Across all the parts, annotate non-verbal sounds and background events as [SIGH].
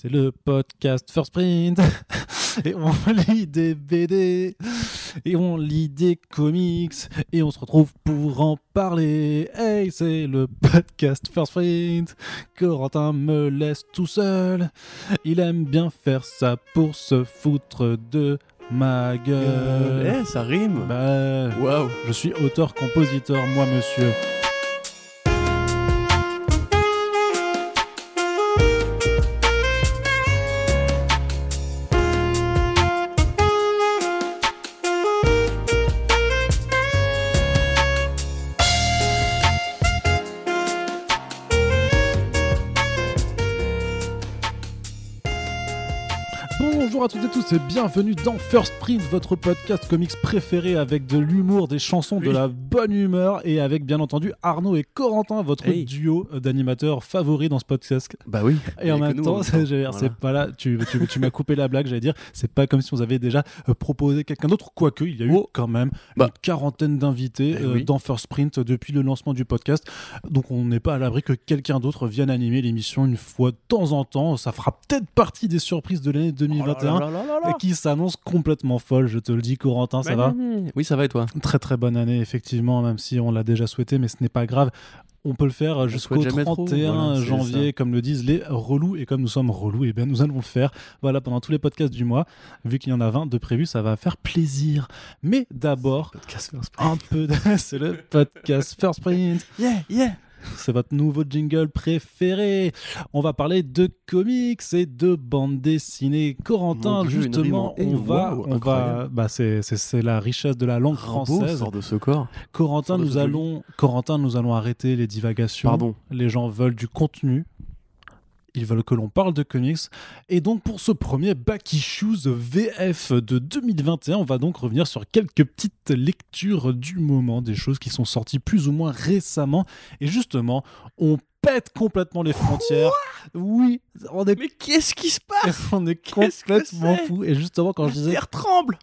C'est le podcast First Print. [LAUGHS] Et on lit des BD. Et on lit des comics. Et on se retrouve pour en parler. Hey, c'est le podcast First Print. Corentin me laisse tout seul. Il aime bien faire ça pour se foutre de ma gueule. Eh, ça rime. Bah, Waouh. je suis auteur-compositeur, moi, monsieur. Tous et bienvenue dans First Print, votre podcast comics préféré avec de l'humour, des chansons, de la bonne humeur et avec bien entendu Arnaud et Corentin, votre Hey. duo d'animateurs favoris dans ce podcast. Bah oui. Et en même [LAUGHS] temps, c'est Voilà. pas là, tu, tu, tu m'as coupé la blague, j'allais dire, c'est pas comme si on avait déjà euh, proposé quelqu'un d'autre, quoique il y a eu Oh. quand même Bah. une quarantaine d'invités Eh euh, oui. dans First Print depuis le lancement du podcast. Donc on n'est pas à l'abri que quelqu'un d'autre vienne animer l'émission une fois de temps en temps. Ça fera peut-être partie des surprises de l'année 2021 Oh là là là là là. et qui s'annonce complètement folle, je te le dis, Corentin, ça va Oui, ça va et toi Très très bonne année, effectivement, même si on l'a déjà souhaité, mais ce n'est pas grave. On peut le faire jusqu'au souhaite jamais trop, 31 voilà, c'est janvier, comme le disent les relous. Et comme nous sommes relous, et bien nous allons le faire. Voilà, pendant tous les podcasts du mois. Vu qu'il y en a 20 de prévus, ça va faire plaisir. Mais d'abord, Podcast First Print. un peu de... [LAUGHS] C'est le podcast First Print. Yeah, yeah. C'est votre nouveau jingle préféré. On va parler de comics et de bande dessinée. Corentin, Dieu, justement, on va, wow, on va, bah c'est, la richesse de la langue française. sort de ce corps. Corentin, nous allons, Corentin, nous allons arrêter les divagations. Pardon. Les gens veulent du contenu. Ils veulent que l'on parle de comics. Et donc, pour ce premier Back Issues VF de 2021, on va donc revenir sur quelques petites lectures du moment, des choses qui sont sorties plus ou moins récemment. Et justement, on pète complètement les frontières. oui, on est, Mais qu'est-ce qui se passe? [LAUGHS] on est complètement c'est? fou. Et justement, quand je disais Terre tremble.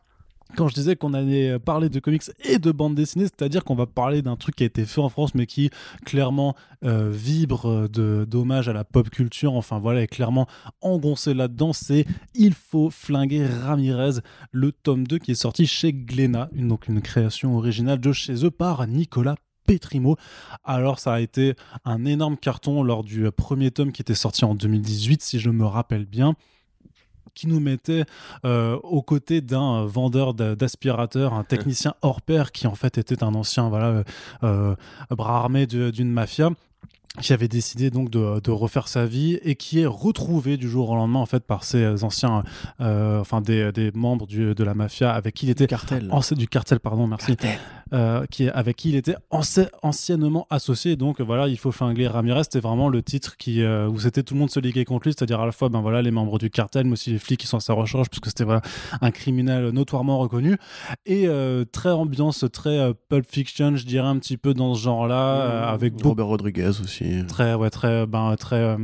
Quand je disais qu'on allait parler de comics et de bande dessinée, c'est-à-dire qu'on va parler d'un truc qui a été fait en France, mais qui clairement euh, vibre d'hommage à la pop culture. Enfin voilà, est clairement engoncé là-dedans. C'est Il faut flinguer Ramirez, le tome 2 qui est sorti chez Glénat, donc une création originale de chez eux par Nicolas. Pétrimo. Alors ça a été un énorme carton lors du premier tome qui était sorti en 2018 si je me rappelle bien qui nous mettait euh, aux côtés d'un euh, vendeur d'a- d'aspirateurs, un technicien [LAUGHS] hors pair qui en fait était un ancien voilà, euh, bras armé d'une mafia qui avait décidé donc de, de refaire sa vie et qui est retrouvé du jour au lendemain en fait par ses anciens euh, enfin des, des membres du- de la mafia avec qui il était Cartel. ancien du cartel pardon merci Cartel. Euh, qui avec qui il était anci- anciennement associé. Donc voilà, il faut flinguer Ramirez. C'était vraiment le titre qui, euh, où c'était tout le monde se liguait contre lui, c'est-à-dire à la fois ben voilà les membres du cartel, mais aussi les flics qui sont à sa recherche, puisque c'était voilà un criminel notoirement reconnu et euh, très ambiance, très Pulp Fiction, je dirais un petit peu dans ce genre-là, avec beaucoup Robert Rodriguez aussi. très ouais très ben très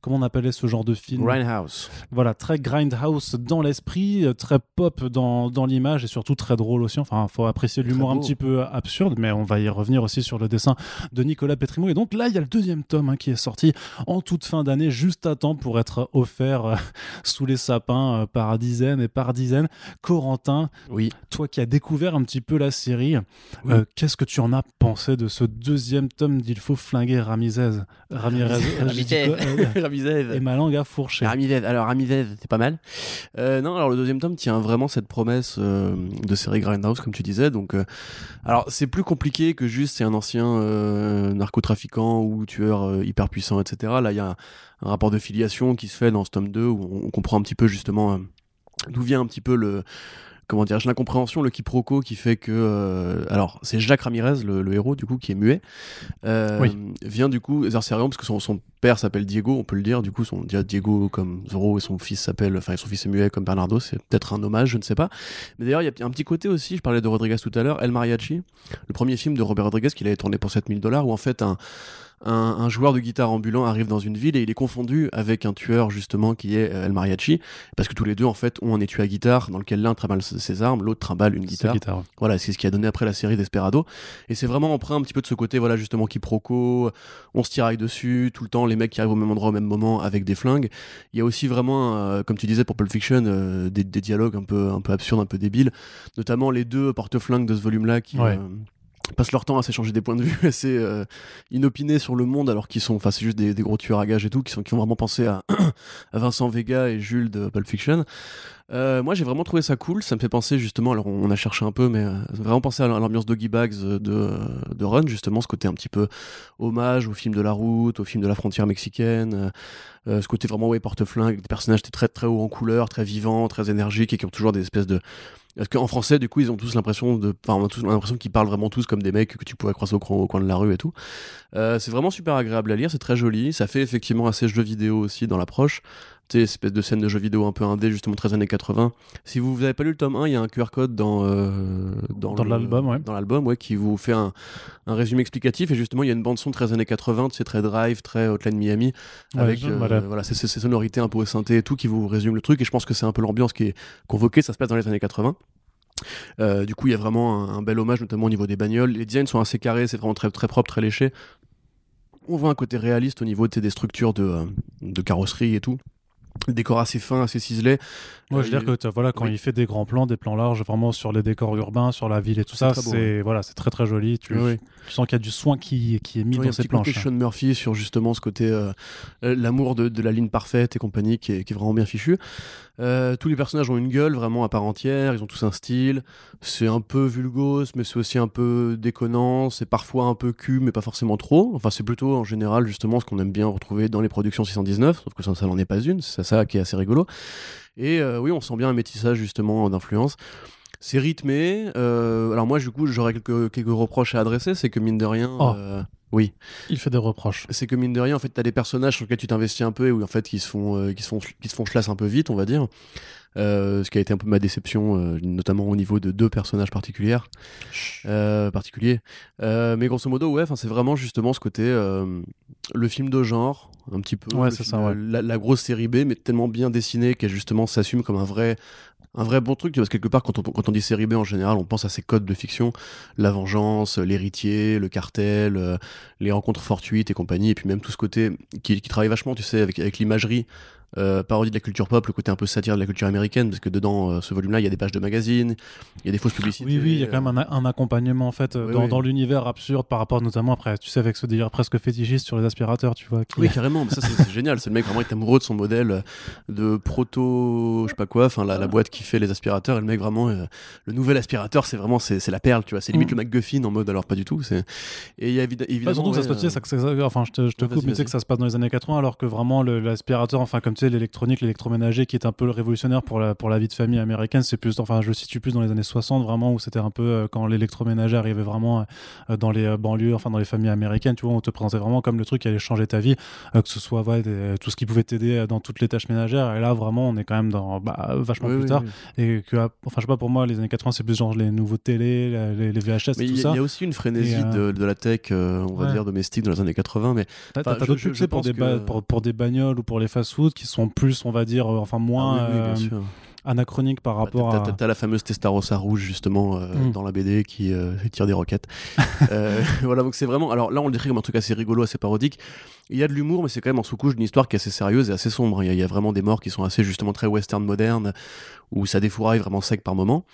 comment on appelait ce genre de film? Grindhouse. voilà, très grindhouse dans l'esprit, très pop dans, dans l'image et surtout très drôle aussi. Enfin, faut apprécier l'humour un petit peu absurde, mais on va y revenir aussi sur le dessin de Nicolas Petrimo. Et donc là, il y a le deuxième tome hein, qui est sorti en toute fin d'année, juste à temps pour être offert euh, [LAUGHS] sous les sapins euh, par dizaines et par dizaines. Corentin, Oui. toi qui as découvert un petit peu la série, Oui. euh, qu'est-ce que tu en as pensé de ce deuxième tome d'Il faut flinguer Ramirez [LAUGHS] Ramirez, Ramizez. [LAUGHS] et ma langue a fourché. Ramizez. Alors Ramizez, c'est pas mal. Non, alors le deuxième tome tient vraiment cette promesse de série Grindhouse, comme tu disais. Donc, alors c'est plus compliqué que juste c'est un ancien euh, narcotrafiquant ou tueur euh, hyper puissant, etc. Là, il y a un, un rapport de filiation qui se fait dans ce tome 2 où on, on comprend un petit peu justement euh, d'où vient un petit peu le comment dire l'incompréhension le quiproquo qui fait que euh, alors c'est Jacques Ramirez le, le héros du coup qui est muet euh, Oui. vient du coup Zarcerion parce que son, son père s'appelle Diego on peut le dire du coup son Diego comme Zorro et son fils s'appelle enfin son fils est muet comme Bernardo c'est peut-être un hommage je ne sais pas mais d'ailleurs il y a un petit côté aussi je parlais de Rodriguez tout à l'heure El Mariachi le premier film de Robert Rodriguez qu'il avait tourné pour 7000 dollars où en fait un un, joueur de guitare ambulant arrive dans une ville et il est confondu avec un tueur justement qui est El Mariachi, parce que tous les deux en fait ont un étui à guitare dans lequel l'un trimballe ses armes, l'autre trimballe une guitare. Voilà, c'est ce qui a donné après la série Desperado. Et c'est vraiment emprunt un petit peu de ce côté, voilà justement quiproquo, on se tiraille dessus tout le temps, les mecs qui arrivent au même endroit au même moment avec des flingues. Il y a aussi vraiment, euh, comme tu disais pour Pulp Fiction, euh, des, dialogues un peu un peu absurdes, un peu débiles, notamment les deux porte-flingues de ce volume-là qui euh, passent leur temps à s'échanger des points de vue [LAUGHS] assez euh, inopinés sur le monde alors qu'ils sont enfin c'est juste des, gros tueurs à gages et tout qui sont qui ont vraiment pensé [CLEARS THROAT] à, Vincent Vega et Jules de Pulp Fiction. Euh, moi j'ai vraiment trouvé ça cool. Ça me fait penser justement alors on a cherché un peu mais euh, vraiment pensé à l'ambiance Doggy Bags de, de Run justement ce côté un petit peu hommage au film de la route au film de la frontière mexicaine ce côté vraiment ouais porte-flingue des personnages très très haut en couleur très vivants très énergiques et qui ont toujours des espèces de parce qu'en français, du coup, ils ont tous l'impression de, enfin, on a l'impression qu'ils parlent vraiment tous comme des mecs que tu pourrais croiser au, coin de la rue et tout. Euh, c'est vraiment super agréable à lire, c'est très joli. Ça fait effectivement assez jeu vidéo aussi dans l'approche tu sais, espèce de scène de jeu vidéo un peu indé, justement 13 années 80. Si vous n'avez pas lu le tome 1, il y a un QR code dans, euh, dans, l'album, ouais. Dans l'album, ouais, qui vous fait un, un, résumé explicatif. Et justement, il y a une bande-son 13 années 80, c'est très drive, très Hotline Miami, avec euh, voilà. ces, sonorités un peu au synthé et tout, qui vous résume le truc. Et je pense que c'est un peu l'ambiance qui est convoquée, ça se passe dans les années 80. Euh, du coup, il y a vraiment un, bel hommage, notamment au niveau des bagnoles. Les designs sont assez carrés, c'est vraiment très, très propre, très léché. On voit un côté réaliste au niveau des structures de, de carrosserie et tout décor assez fin, assez ciselé. Moi, je veux dire que voilà, quand il fait des grands plans, des plans larges, vraiment sur les décors urbains, sur la ville et tout ça, c'est voilà, c'est très très joli. Tu, sens qu'il y a du soin qui, qui est mis dans ces planches. Il y a Sean Murphy sur justement ce côté euh, euh, l'amour de, de, la ligne parfaite et compagnie qui est, qui est vraiment bien fichu. Euh, tous les personnages ont une gueule vraiment à part entière, ils ont tous un style. C'est un peu vulgose, mais c'est aussi un peu déconnant. C'est parfois un peu cul, mais pas forcément trop. Enfin, c'est plutôt en général justement ce qu'on aime bien retrouver dans les productions 619, sauf que ça, ça n'en est pas une. C'est ça qui est assez rigolo. Et euh, oui, on sent bien un métissage justement d'influence. C'est rythmé. Euh, alors moi, du coup, j'aurais quelques, quelques reproches à adresser. C'est que mine de rien, oh. Oui. Il fait des reproches. C'est que mine de rien, en fait, t'as des personnages sur lesquels tu t'investis un peu et où en fait, qui se font, qui se font, qui se font chlasse un peu vite, on va dire. Euh, ce qui a été un peu ma déception, euh, notamment au niveau de deux personnages particuliers. Euh, particuliers. mais grosso modo, ouais, c'est vraiment justement ce côté, le film de genre, un petit peu. Ouais, c'est ça, la, grosse série B, mais tellement bien dessinée qu'elle justement s'assume comme un vrai, un vrai bon truc, parce que quelque part, quand on, dit série B en général, on pense à ces codes de fiction, la vengeance, l'héritier, le cartel, les rencontres fortuites et compagnie, et puis même tout ce côté qui, travaille vachement, tu sais, avec l'imagerie, euh, parodie de la culture pop, le côté un peu satire de la culture américaine, parce que dedans, euh, ce volume-là, il y a des pages de magazines, il y a des fausses publicités. Oui, oui, il y a quand même un, accompagnement en fait dans, dans l'univers absurde par rapport notamment après, tu sais, avec ce délire presque fétichiste sur les aspirateurs, tu vois. Oui, carrément, mais ça c'est génial. C'est le mec vraiment est amoureux de son modèle de proto, je sais pas quoi, enfin la, boîte qui fait les aspirateurs, et le mec vraiment, euh, le nouvel aspirateur, c'est vraiment c'est la perle, tu vois. C'est limite mm. le MacGuffin en mode alors pas du tout. Et il y a évidemment. surtout que ça se passe, enfin je te, je te coupe, mais tu sais que ça se passe dans les années 80 alors que vraiment l'aspirateur, enfin comme tu sais, l'électronique, l'électroménager qui est un peu révolutionnaire pour la, pour la vie de famille américaine. C'est plus, enfin, je le situe plus dans les années 60 vraiment où c'était un peu euh, quand l'électroménager arrivait vraiment euh, dans les euh, banlieues, enfin dans les familles américaines. Tu vois, on te présentait vraiment comme le truc qui allait changer ta vie, que ce soit tout ce qui pouvait t'aider dans toutes les tâches ménagères. Et là, vraiment, on est quand même dans bah, vachement plus tard. Et que, enfin, je sais pas, pour moi, les années 80, c'est plus genre les nouveaux télés, les, les VHS, mais tout ça. Il y a aussi une frénésie de, de, la tech, on va dire, domestique dans les années 80. Mais t'as d'autres succès pour, des pour, pour, des bagnoles ou pour les fast-food qui sont plus, on va dire, enfin moins. Ah euh, anachronique par bah, rapport à. T'as la fameuse Testarossa rouge justement euh, mm. dans la BD qui euh, [LAUGHS] tire des roquettes. [LAUGHS] [LAUGHS] voilà, donc c'est vraiment. Alors là, on le décrit comme un truc assez rigolo, assez parodique. Il y a de l'humour, mais c'est quand même en sous-couche d'une histoire qui est assez sérieuse et assez sombre. Il y, a, vraiment des morts qui sont assez justement très western moderne, où ça défouraille vraiment sec par moment.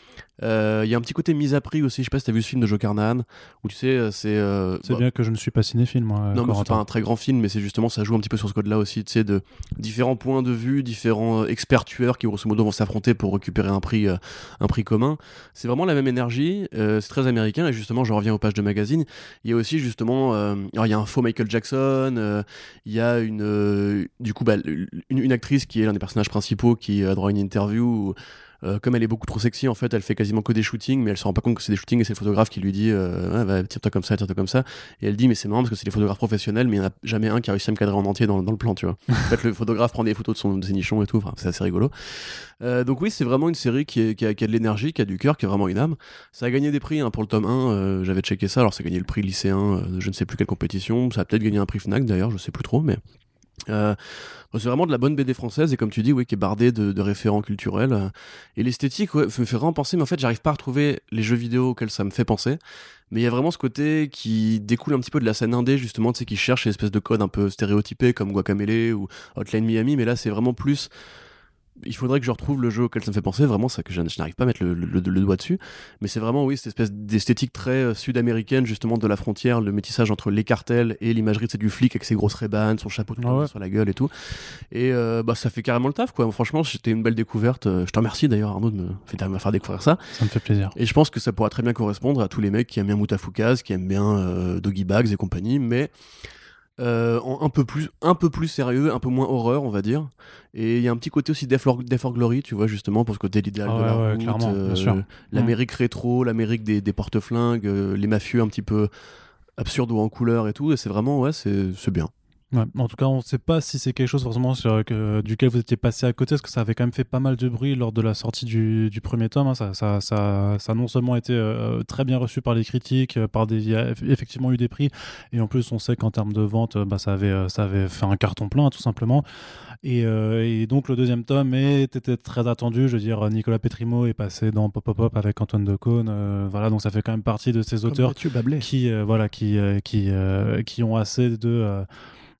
Euh, il y a un petit côté mise à prix aussi. Je sais pas si t'as vu ce film de Joe Carnahan, où tu sais, euh, c'est. Euh, c'est bien que je ne suis pas cinéphile, moi. Non, mais c'est pas un très grand film, mais c'est justement, ça joue un petit peu sur ce code-là aussi, tu sais, de différents points de vue, différents experts tueurs qui, grosso modo, vont s'affronter pour récupérer un prix, un prix commun. C'est vraiment la même énergie. c'est très américain, et justement, je reviens aux pages de magazine. Il y a aussi, justement, alors il y a un faux Michael Jackson, il y a coup, bah, une, actrice qui est l'un des personnages principaux qui a droit à une interview Euh, comme elle est beaucoup trop sexy, en fait, elle fait quasiment que des shootings, mais elle se rend pas compte que c'est des shootings et c'est le photographe qui lui dit euh, ouais, bah, tire-toi comme ça, tire-toi comme ça. Et elle dit mais c'est marrant parce que c'est des photographes professionnels, mais il n'y en a jamais un qui a réussi à me cadrer en entier dans, dans le plan, tu vois. [LAUGHS] en fait, le photographe prend des photos de, son, de ses nichons et tout, enfin, c'est assez rigolo. Euh, donc oui, c'est vraiment une série qui, est- qui a, qui a de l'énergie, qui a du cœur, qui a vraiment une âme. Ça a gagné des prix hein, pour le tome 1, euh, j'avais checké ça, alors ça a gagné le prix lycéen, euh, je ne sais plus quelle compétition, ça a peut-être gagné un prix FNAC d'ailleurs, je sais plus trop, mais... Euh, c'est vraiment de la bonne BD française et comme tu dis, oui, qui est bardée de, de référents culturels. euh, Et l'esthétique, ouais, me fait vraiment penser, mais en fait, j'arrive pas à retrouver les jeux vidéo auxquels ça me fait penser. Mais il y a vraiment ce côté qui découle un petit peu de la scène indé, justement, tu sais, qui cherche une espèce de code un peu stéréotypé comme Guacamele ou Hotline Miami, mais là, c'est vraiment plus. Il faudrait que je retrouve le jeu auquel ça me fait penser, vraiment, ça que je, je n'arrive pas à mettre le, le- le doigt dessus. Mais c'est vraiment, oui, cette espèce d'esthétique très euh, sud-américaine, justement, de la frontière, le métissage entre les cartels et l'imagerie, c'est du flic avec ses grosses rébanes, son chapeau de Ah ouais. sur la gueule et tout. Et euh, bah, ça fait carrément le taf, quoi. Franchement, c'était une belle découverte. Euh, Je te remercie d'ailleurs, Arnaud, de me faire- me faire découvrir ça. Ça me fait plaisir. Et je pense que ça pourra très bien correspondre à tous les mecs qui aiment bien Moutafoukaz, qui aiment bien euh, Doggy Bags et compagnie, mais euh, un peu plus, un peu plus sérieux, un peu moins horreur, on va dire. Et il y a un petit côté aussi Death or, Death or Glory, tu vois, justement, pour ce côté l'idéal Ah de la ouais, route, euh, l'Amérique rétro, l'Amérique des, des porte-flingues, euh, les mafieux un petit peu absurdes ou en couleur et tout. Et c'est vraiment, ouais, c'est bien. Ouais, en tout cas, on ne sait pas si c'est quelque chose forcément sur, duquel vous étiez passé à côté, parce que ça avait quand même fait pas mal de bruit lors de la sortie du, du premier tome. hein. Ça, ça, ça, ça a non seulement été euh, très bien reçu par les critiques, euh, par des, il y a eff- effectivement eu des prix, et en plus on sait qu'en termes de vente, euh, bah, ça, avait, ça avait fait un carton plein, tout simplement. Et, et donc le deuxième tome est- était très attendu. Je veux dire, Nicolas Petrimo est passé dans Pop Pop Pop avec Antoine Decaune. euh, voilà, donc ça fait quand même partie de ces auteurs qui voilà qui qui qui ont assez de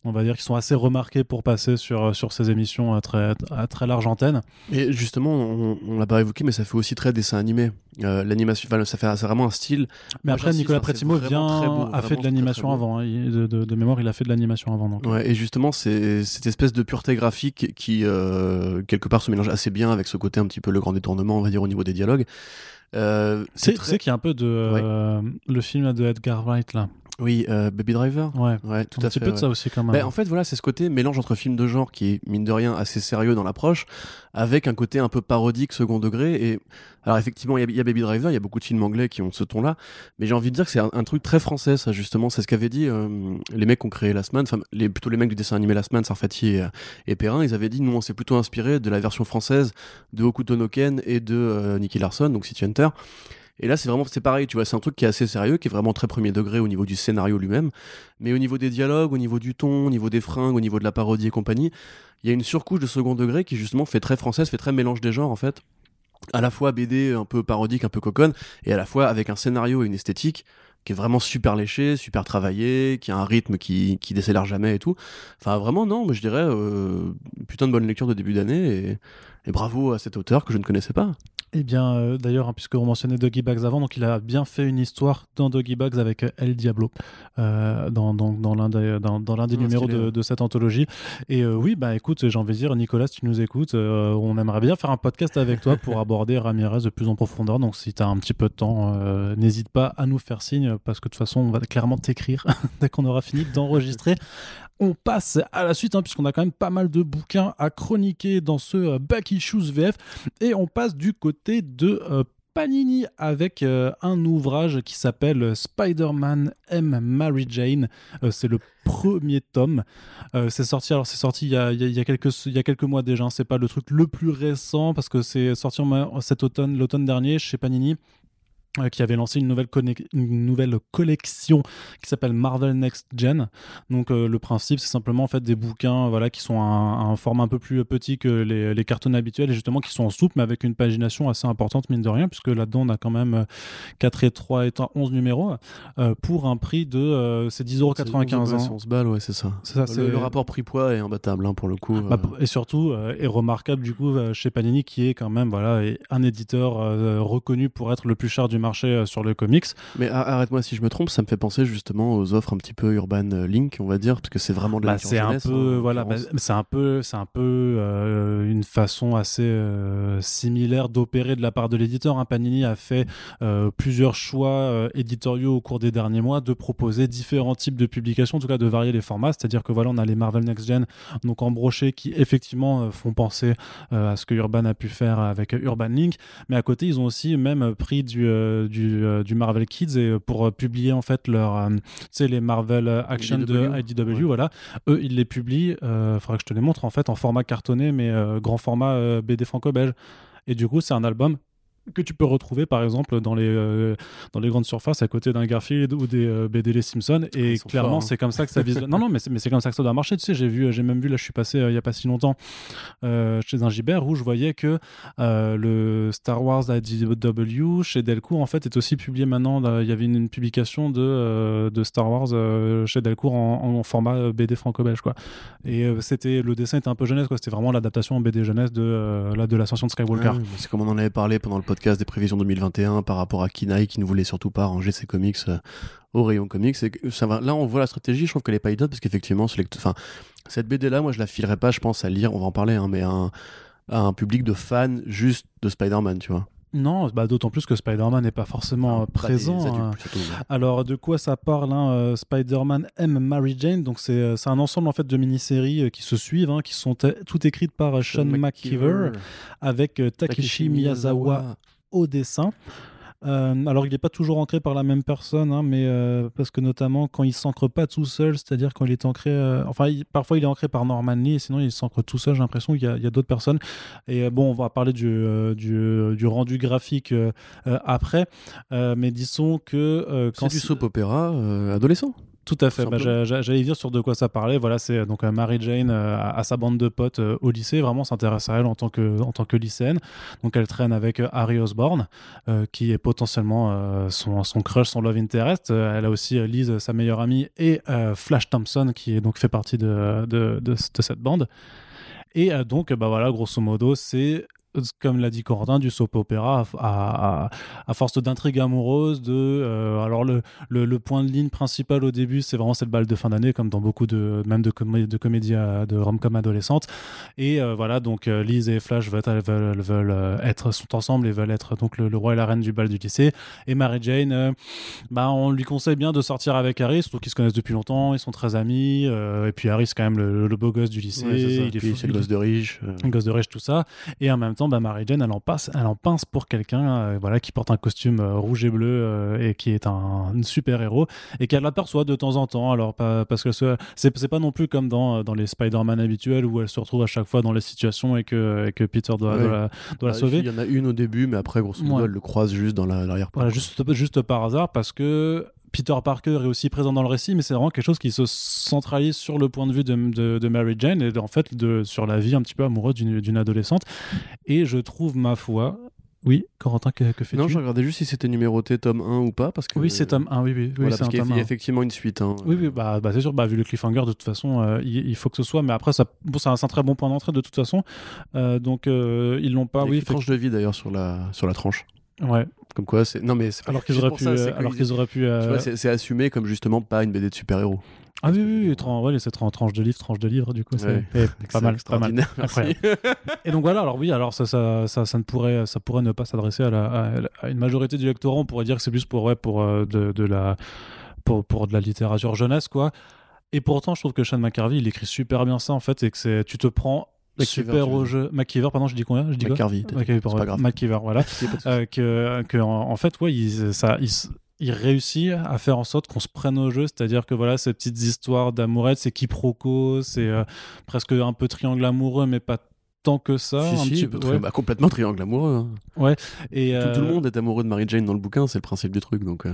on va dire qui sont assez remarqués pour passer sur sur ces émissions à très à très large antenne. Et justement, on, on l'a pas évoqué, mais ça fait aussi très dessin animé. Euh, L'animation, enfin, ça fait c'est vraiment un style. Mais après Nicolas vraiment vient a fait de l'animation avant hein. De, de- de mémoire il a fait de l'animation avant donc. Ouais, et justement, c'est cette espèce de pureté graphique qui, euh, quelque part, se mélange assez bien avec ce côté un petit peu le grand détournement, on va dire, au niveau des dialogues. Euh, C'est très... qu'il y a un peu de euh, le film de Edgar Wright là. Oui, euh, Baby Driver. Ouais. Ouais, tout un à petit fait. peu de ça aussi quand même. En fait, voilà, c'est ce côté mélange entre film de genre qui est, mine de rien, assez sérieux dans l'approche, avec un côté un peu parodique, second degré. Et alors, effectivement, il y, a- il y a Baby Driver, il y a beaucoup de films anglais qui ont ce ton-là, mais j'ai envie de dire que c'est un, un truc très français, ça, justement. C'est ce qu'avaient dit euh, les mecs qui ont créé Last Man, enfin, les, plutôt les mecs du dessin animé Last Man, Sarfati et, et Perrin, ils avaient dit, nous, on s'est plutôt inspiré de la version française de Hokuto no Ken et de euh, Nicky Larson, donc City Hunter. Et là, c'est vraiment, c'est pareil, tu vois, c'est un truc qui est assez sérieux, qui est vraiment très premier degré au niveau du scénario lui-même. Mais au niveau des dialogues, au niveau du ton, au niveau des fringues, au niveau de la parodie et compagnie, il y a une surcouche de second degré qui justement fait très française, fait très mélange des genres en fait. À la fois BD un peu parodique, un peu coconne, et à la fois avec un scénario et une esthétique qui est vraiment super léché, super travaillé, qui a un rythme qui, qui décélère jamais et tout. Enfin vraiment non, mais je dirais euh, putain de bonne lecture de début d'année et bravo à cet auteur que je ne connaissais pas. Eh bien, euh, d'ailleurs, hein, puisque on mentionnait Doggy Bags avant, donc il a bien fait une histoire dans Doggy Bags avec euh, El Diablo, euh, dans, dans, dans l'un des, dans, dans l'un des Ah, numéros stylé, de, cette anthologie. Et euh, oui, bah écoute, j'ai envie de dire, Nicolas, si tu nous écoutes, on aimerait bien faire un podcast avec toi pour [LAUGHS] aborder Ramirez de plus en profondeur. Donc si tu as un petit peu de temps, n'hésite pas à nous faire signe, parce que de toute façon, on va clairement t'écrire [LAUGHS] dès qu'on aura fini d'enregistrer. On passe à la suite, hein, puisqu'on a quand même pas mal de bouquins à chroniquer dans ce euh, Back Issues VF. Et on passe du côté de euh, Panini avec euh, un ouvrage qui s'appelle Spider-Man M. Mary Jane. C'est le premier tome. C'est sorti, il y, a, quelques, mois déjà. hein. C'est pas le truc le plus récent parce que c'est sorti cet automne, l'automne dernier chez Panini. Euh, qui avait lancé une nouvelle, une nouvelle collection qui s'appelle Marvel Next Gen. Donc euh, le principe, c'est simplement en fait des bouquins, voilà, qui sont à un, format un peu plus petit que les, les cartons habituels et justement qui sont en souple, mais avec une pagination assez importante mine de rien, puisque là-dedans on a quand même euh, 4 et 3 et 11 numéros euh, pour un prix de euh, c'est 10,95€. hein. 11 balles, ouais, c'est ça. C'est ça, c'est Le, le rapport prix-poids est imbattable hein, pour le coup. bah, euh. et surtout euh, est remarquable du coup euh, chez Panini qui est quand même voilà un éditeur euh, reconnu pour être le plus cher du marché euh, sur le comics. Mais arrête-moi si je me trompe, ça me fait penser justement aux offres un petit peu Urban Link, on va dire, parce que c'est vraiment de la bah, c'est un peu, hein, voilà, bah, c'est un peu, c'est un peu euh, une façon assez euh, similaire d'opérer de la part de l'éditeur. Hein. Panini a fait plusieurs choix éditoriaux au cours des derniers mois de proposer différents types de publications, en tout cas de varier les formats. C'est-à-dire que voilà, on a les Marvel Next Gen, donc en brochet, qui effectivement font penser à ce que Urban a pu faire avec Urban Link, mais à côté, ils ont aussi même pris du, du, du Marvel Kids et pour publier en fait leur, tu sais, les Marvel Action de IDW, voilà. Eux, ils les publient, il faudra que je te les montre en fait en format cartonné, mais grand format BD franco-belge. Et du coup, c'est un album que tu peux retrouver par exemple dans les, euh, dans les grandes surfaces à côté d'un Garfield ou des euh, BD Les Simpsons. Et clairement hein. c'est comme ça que ça vise non non mais c'est comme ça que ça doit marcher. Tu sais j'ai vu j'ai même vu là je suis passé euh, il y a pas si longtemps chez un Gibert où je voyais que le Star Wars IDW chez Delcourt en fait est aussi publié maintenant. Il y avait une, publication de, de Star Wars chez Delcourt en, format BD franco-belge quoi. Et c'était le dessin était un peu jeunesse quoi. C'était vraiment l'adaptation en BD jeunesse de la de l'ascension de Skywalker. C'est comme on en avait parlé pendant le podcast des prévisions 2021 par rapport à Kinaï qui ne voulait surtout pas ranger ses comics euh, au rayon comics. Et ça va, là, on voit la stratégie. Je trouve qu'elle est pas idiote parce qu'effectivement, cette BD là, moi, je la filerais pas, je pense, à lire. On va en parler, hein, mais à un, public de fans juste de Spider-Man, tu vois. Non, bah, d'autant plus que Spider-Man n'est pas forcément présent. Hein. Alors, de quoi ça parle hein, euh, Spider-Man M. Mary Jane, donc euh, c'est un ensemble en fait de mini-séries qui se suivent, hein, qui sont toutes écrites par Sean McKeever, avec Takeshi Miyazawa au dessin. Euh, alors, il n'est pas toujours ancré par la même personne, hein, mais euh, parce que notamment quand il s'ancre pas tout seul, c'est-à-dire quand il est ancré, euh, enfin, parfois il est ancré par Norman Lee, et sinon il s'ancre tout seul. J'ai l'impression qu'il y a, d'autres personnes. Et bon, on va parler du, du, rendu graphique après, mais disons que quand c'est du soap opéra adolescent. Tout à fait. Bah, j'allais dire sur de quoi ça parlait. Voilà, c'est euh, donc euh, Mary Jane euh, à, sa bande de potes au lycée. Vraiment s'intéresse à elle en tant que en tant que lycéenne. Donc elle traîne avec Harry Osborne, qui est potentiellement son, son crush, son love interest. elle a aussi Liz, sa meilleure amie, et Flash Thompson, qui est donc fait partie de, de, de, de cette bande. Et donc, bah voilà, grosso modo, c'est comme l'a dit Corentin, du soap opéra à, à, force d'intrigue amoureuse. De, euh, alors, le, le, point de ligne principal au début, c'est vraiment cette balle de fin d'année, comme dans beaucoup de, même de, de comédies de rom-com adolescentes. Et euh, voilà, donc euh, Liz et Flash veulent, veulent, veulent, être, sont ensemble et veulent être donc le, roi et la reine du bal du lycée. Et Mary Jane, bah, on lui conseille bien de sortir avec Harry, surtout qu'ils se connaissent depuis longtemps, ils sont très amis. et puis Harry, c'est quand même le, beau gosse du lycée. il est, c'est le gosse de riche. Le gosse de riche, tout ça. Et en même temps, bah, Mary Jane, elle en, passe, elle en pince pour quelqu'un euh, voilà, qui porte un costume euh, rouge et bleu euh, et qui est un, super-héros et qu'elle aperçoit de temps en temps. Alors, pas, parce que c'est pas non plus comme dans, dans les Spider-Man habituels où elle se retrouve à chaque fois dans les situations et que, que Peter doit, doit, la, bah, sauver. Il y en a une au début, mais après, grosso modo, elle le croise juste dans l'arrière-plan. Voilà, juste, juste par hasard parce que Peter Parker est aussi présent dans le récit, mais c'est vraiment quelque chose qui se centralise sur le point de vue de, de, Mary Jane et en fait de, sur la vie un petit peu amoureuse d'une adolescente. Et je trouve, ma foi, oui, Corentin, que, que fais-tu? Non, je regardais juste si c'était numéroté tome 1 ou pas. Parce que, oui, c'est tome 1, oui, oui. Voilà, parce qu'il y a effectivement une suite. Hein. Oui, oui, bah, bah c'est sûr, bah, vu le cliffhanger, de toute façon, euh, il, faut que ce soit. Mais après, ça, bon, c'est un, très bon point d'entrée de toute façon. Euh, donc, euh, ils l'ont pas. Il y a oui, une tranche de vie d'ailleurs sur la, sur la tranche. Ouais. Comme quoi, c'est. Non, mais alors [LAUGHS] qu'ils auraient, pu, alors qu'ils auraient pu. c'est assumé comme justement pas une BD de super-héros. Ah oui, oui, oui ouais, c'est tranche de livre, tranche de livre, du coup, c'est [LAUGHS] pas mal, pas mal. [LAUGHS] Et donc voilà, alors oui, alors ça, ça, ça, ça, ne pourrait, ça pourrait ne pas s'adresser à, la, à, une majorité du lectorat. On pourrait dire que c'est plus pour, ouais, pour, euh, de, de, la, pour, pour de la littérature jeunesse, quoi. Et pourtant, je trouve que Sean McCarvey, il écrit super bien ça, en fait, et que c'est, tu te prends super au jeu. McKeever, pardon, je dis combien je dis McCarvey. McKeever, voilà. [LAUGHS] euh, que, que en, en, fait, ouais, il, ça, il, il réussit à faire en sorte qu'on se prenne au jeu, c'est-à-dire que voilà, ces petites histoires d'amourette, c'est quiproquo, c'est euh, presque un peu triangle amoureux, mais pas tant que ça. un petit peu, bah, complètement triangle amoureux. Hein. Ouais. Et tout, le euh, monde est amoureux de Mary Jane dans le bouquin, c'est le principe du truc, donc.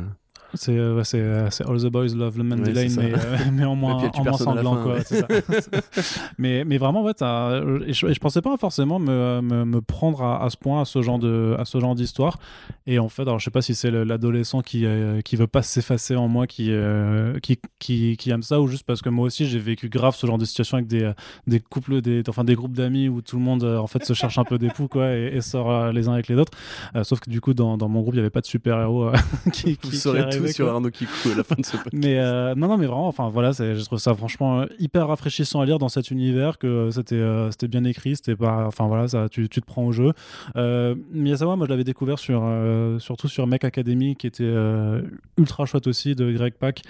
Euh. C'est euh, ouais, c'est, All the Boys Love Mandy Ouais, Lane, mais, euh, [LAUGHS] mais en moins, en moins sanglant. fin, quoi, [LAUGHS] mais, mais vraiment, ouais, et je, je pensais pas forcément me, me, me prendre à, à ce point, à ce genre d'histoire. Et en fait, alors je sais pas si c'est le- l'adolescent qui, euh, qui veut pas s'effacer en moi qui, euh, qui, qui, qui aime ça, ou juste parce que moi aussi j'ai vécu grave ce genre de situation avec des, des couples, des, enfin des groupes d'amis où tout le monde en fait se cherche un peu des poux quoi, et, et sort les uns avec les autres. Euh, sauf que du coup, dans, dans mon groupe, il y avait pas de super-héros [LAUGHS] qui, qui, qui tout sur. Arnaud Kikou à la fin de ce [LAUGHS] podcast. Mais euh, non, non, mais vraiment, enfin voilà, je trouve ça franchement euh, hyper rafraîchissant à lire dans cet univers, que c'était euh, c'était bien écrit, c'était pas, enfin voilà, ça, tu, tu te prends au jeu. Euh, Miyazawa, moi je l'avais découvert sur, euh, surtout sur Mech Academy, qui était euh, ultra chouette aussi de Greg Pak.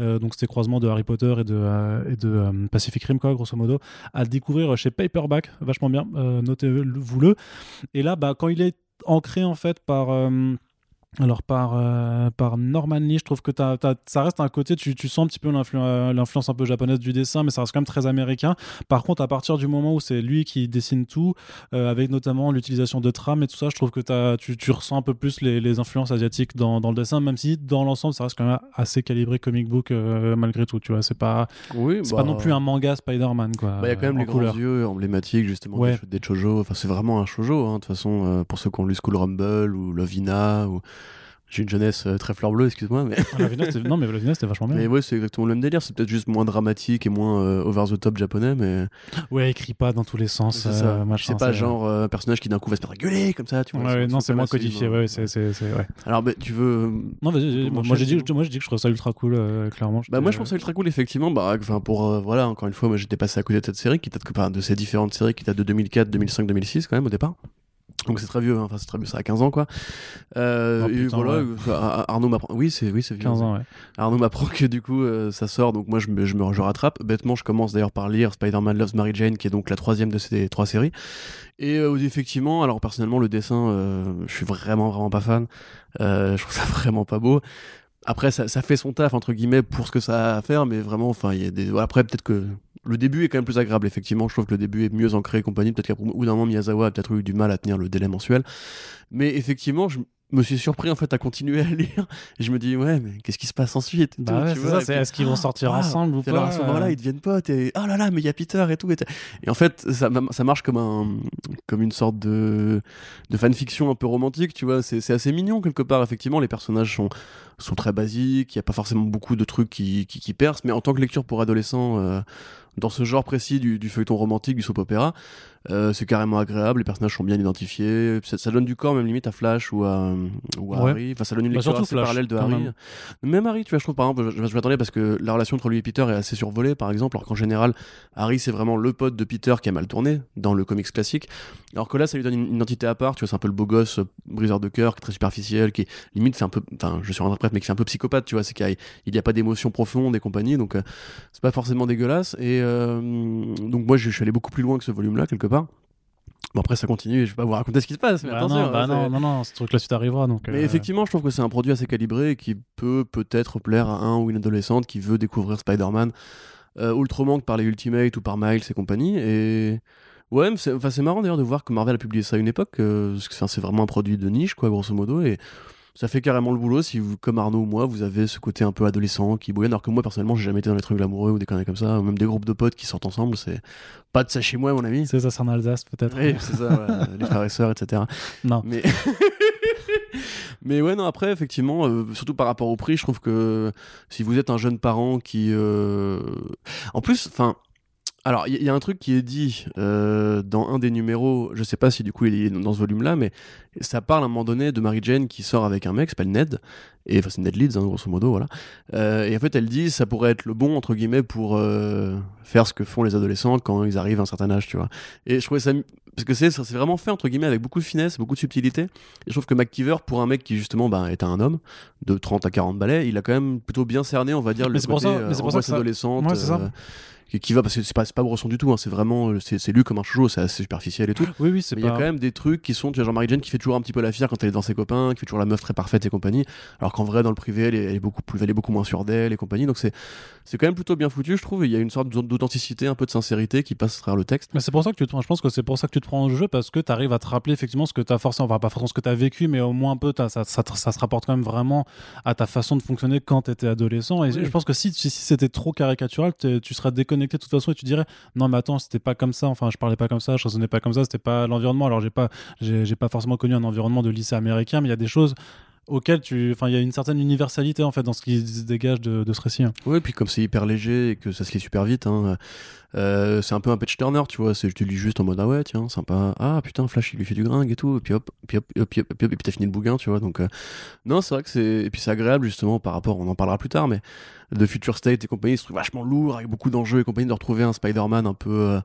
Euh, donc c'était croisement de Harry Potter et de, euh, et de euh, Pacific Rim, quoi, grosso modo, à découvrir chez Paperback, vachement bien, euh, notez-vous-le. Et là, bah, quand il est ancré en fait par. Alors par, euh, par Norman Lee, je trouve que ça reste un côté, tu, tu sens un petit peu euh, l'influence un peu japonaise du dessin, mais ça reste quand même très américain. Par contre, à partir du moment où c'est lui qui dessine tout, euh, avec notamment l'utilisation de trames et tout ça, je trouve que tu, tu ressens un peu plus les, les influences asiatiques dans, dans le dessin, même si dans l'ensemble, ça reste quand même assez calibré comic book euh, malgré tout, tu vois. C'est pas, Oui, c'est bah, pas non plus un manga Spider-Man, quoi. bah, Il y a quand même les couleur. grands yeux emblématiques justement Ouais. des, des shoujo. Enfin, c'est vraiment un shoujo. hein, De toute façon, pour ceux qui ont lu School Rumble ou Lovina ou j'ai une jeunesse euh, très fleur bleue, excuse-moi, mais Ah, la non, mais la Venus, c'était vachement bien. mais ouais, c'est exactement le même délire. C'est peut-être juste moins dramatique et moins euh, over the top japonais, mais Ouais, écrit pas dans tous les sens. c'est euh, ça. machin, C'est pas genre un personnage qui d'un coup va se à gueuler comme ça, tu vois. ouais, non, c'est moins codifié. humain. Ouais, c'est, c'est, c'est- ouais. Alors, bah, tu veux Non, vas-y, moi, j'ai dit, c'est bon. moi, j'ai dit que je trouve ça ultra cool, euh, clairement. Bah moi je trouve ça ultra cool effectivement bah enfin pour euh, voilà encore une fois moi j'étais passé à côté de cette série qui date que enfin, de ces différentes séries qui datent de 2004 2005 2006 quand même au départ donc c'est très vieux hein. enfin c'est très vieux ça a 15 ans quoi euh, Oh, et voilà ouais. Arnaud m'apprend oui c'est oui c'est vieux 15 ans, ouais. Arnaud m'apprend que du coup euh, ça sort donc moi je me, je me je rattrape bêtement je commence d'ailleurs par lire Spider-Man Loves Mary Jane qui est donc la troisième de ces trois séries et euh, effectivement alors personnellement le dessin je suis vraiment vraiment pas fan je trouve ça [LAUGHS] vraiment pas beau après ça, ça fait son taf entre guillemets pour ce que ça a à faire mais vraiment enfin il y a des après peut-être que le début est quand même plus agréable effectivement je trouve que le début est mieux ancré et compagnie peut-être qu'à bout d'un moment Miyazawa a peut-être eu du mal à tenir le délai mensuel mais effectivement je me suis surpris en fait à continuer à [LAUGHS] lire et je me dis ouais mais qu'est-ce qui se passe ensuite Bah ouais, c'est ça, c'est est-ce qu'ils vont sortir Ah, ensemble ou pas alors à ce moment-là, ils deviennent potes et oh là là, mais il y a Peter et tout. Et, en fait, ça, ça marche comme un, comme une sorte de, de fanfiction un peu romantique, tu vois. C'est c'est assez mignon quelque part. Effectivement, les personnages sont, sont très basiques. Il y a pas forcément beaucoup de trucs qui, qui, qui percent, mais en tant que lecture pour adolescents. euh, dans ce genre précis du, du feuilleton romantique, du soap opéra, euh, c'est carrément agréable, les personnages sont bien identifiés, ça, ça donne du corps même limite à Flash ou à, ou à Ouais. Harry, enfin ça donne une Bah, lecture surtout assez Flash, parallèle de Harry. même. Même Harry, tu vois, je trouve par exemple, je, je m'attendais parce que la relation entre lui et Peter est assez survolée, par exemple, alors qu'en général, Harry c'est vraiment le pote de Peter qui a mal tourné dans le comics classique, alors que là ça lui donne une, une identité à part, tu vois, c'est un peu le beau gosse euh, briseur de cœur, qui est très superficiel, qui est limite fait un peu, enfin je suis interprète, mais qui fait un peu psychopathe, tu vois, c'est qu'il n'y a, pas d'émotion profonde et compagnie, donc euh, c'est pas forcément dégueulasse, et euh, donc moi je, je suis allé beaucoup plus loin que ce volume-là, quelque part. Bon après ça continue, et je vais pas vous raconter ce qui se passe, mais Bah attention. non, bah hein, non, non, non, ce truc-là, suite arrivera. Donc, mais euh, effectivement, je trouve que c'est un produit assez calibré et qui peut peut-être plaire à un ou une adolescente qui veut découvrir Spider-Man euh, autrement que par les Ultimate ou par Miles et compagnie. Et ouais, c'est marrant d'ailleurs de voir que Marvel a publié ça à une époque, euh, c'est vraiment un produit de niche, quoi, grosso modo. Et ça fait carrément le boulot si vous, comme Arnaud ou moi, vous avez ce côté un peu adolescent qui bouillonne, alors que moi personnellement, j'ai jamais été dans les trucs amoureux ou des conneries comme ça, ou même des groupes de potes qui sortent ensemble, c'est pas de ça chez moi, mon ami. C'est ça, c'est en Alsace, peut-être. Oui, c'est ça, ouais, les frères et sœurs, etc. Non. Mais... [LAUGHS] Mais ouais, non, après, effectivement, euh, surtout par rapport au prix, je trouve que si vous êtes un jeune parent qui. euh, En plus, enfin. Alors, il y, y a un truc qui est dit euh, dans un des numéros, je sais pas si du coup il est dans ce volume-là, mais ça parle à un moment donné de Mary Jane qui sort avec un mec s'appelle Ned, et enfin c'est Ned Leeds, hein, grosso modo, voilà. Euh, et en fait, elle dit ça pourrait être le bon, entre guillemets, pour euh, faire ce que font les adolescents quand ils arrivent à un certain âge, tu vois. Et je trouvais ça. Parce que c'est vraiment fait, entre guillemets, avec beaucoup de finesse, beaucoup de subtilité. Et je trouve que McKeever, pour un mec qui justement bah, est un homme de 30 à 40 balais, il a quand même plutôt bien cerné, on va dire, le Mais c'est pour côté ça- mais c'est euh, pour ça ça- adolescente. Ouais, qui, va parce que c'est pas, c'est pas Bresson du tout, hein, c'est vraiment euh, c'est, c'est lu comme un chouchou, c'est assez superficiel et tout. Oui, oui, c'est il y a quand même des trucs qui sont, tu vois, genre Mary Jane qui fait toujours un petit peu la fière quand elle est dans ses copains, qui fait toujours la meuf très parfaite et compagnie, alors qu'en vrai, dans le privé, elle est, elle est beaucoup plus, elle est beaucoup moins sûre d'elle et compagnie. Donc c'est, c'est quand même plutôt bien foutu, je trouve. Il y a une sorte d'authenticité, un peu de sincérité qui passe à travers le texte. Mais c'est pour ça que tu te... je pense que c'est pour ça que tu te prends au jeu parce que tu arrives à te rappeler effectivement ce que tu as forcément, enfin pas forcément ce que tu as vécu, mais au moins un peu ça, ça, ça se rapporte quand même vraiment à ta façon de fonctionner quand tu étais adolescent. Et Oui. je pense que si, si, si c'était trop caricatural, tu serais déconnecté de toute façon et tu dirais non, mais attends, c'était pas comme ça, enfin je parlais pas comme ça, je raisonnais pas comme ça, c'était pas l'environnement. Alors j'ai pas, j'ai pas forcément connu un environnement de lycée américain, mais il y a des choses auxquelles tu. Enfin, il y a une certaine universalité en fait dans ce qui se dégage de, de ce récit. hein. Oui, puis comme c'est hyper léger et que ça se lit super vite, hein, euh, c'est un peu un patch turner, tu vois. C'est, tu lis juste en mode ah ouais, tiens, sympa. Ah putain, Flash, il lui fait du gringue et tout. Et puis hop, puis hop, puis hop, puis hop, et puis t'as fini le bouquin, tu vois. Donc, euh, non, c'est vrai que c'est. Et puis c'est agréable justement par rapport, on en parlera plus tard, mais de Future State et compagnie, se trouve vachement lourd avec beaucoup d'enjeux et compagnie, de retrouver un Spider-Man un peu. euh,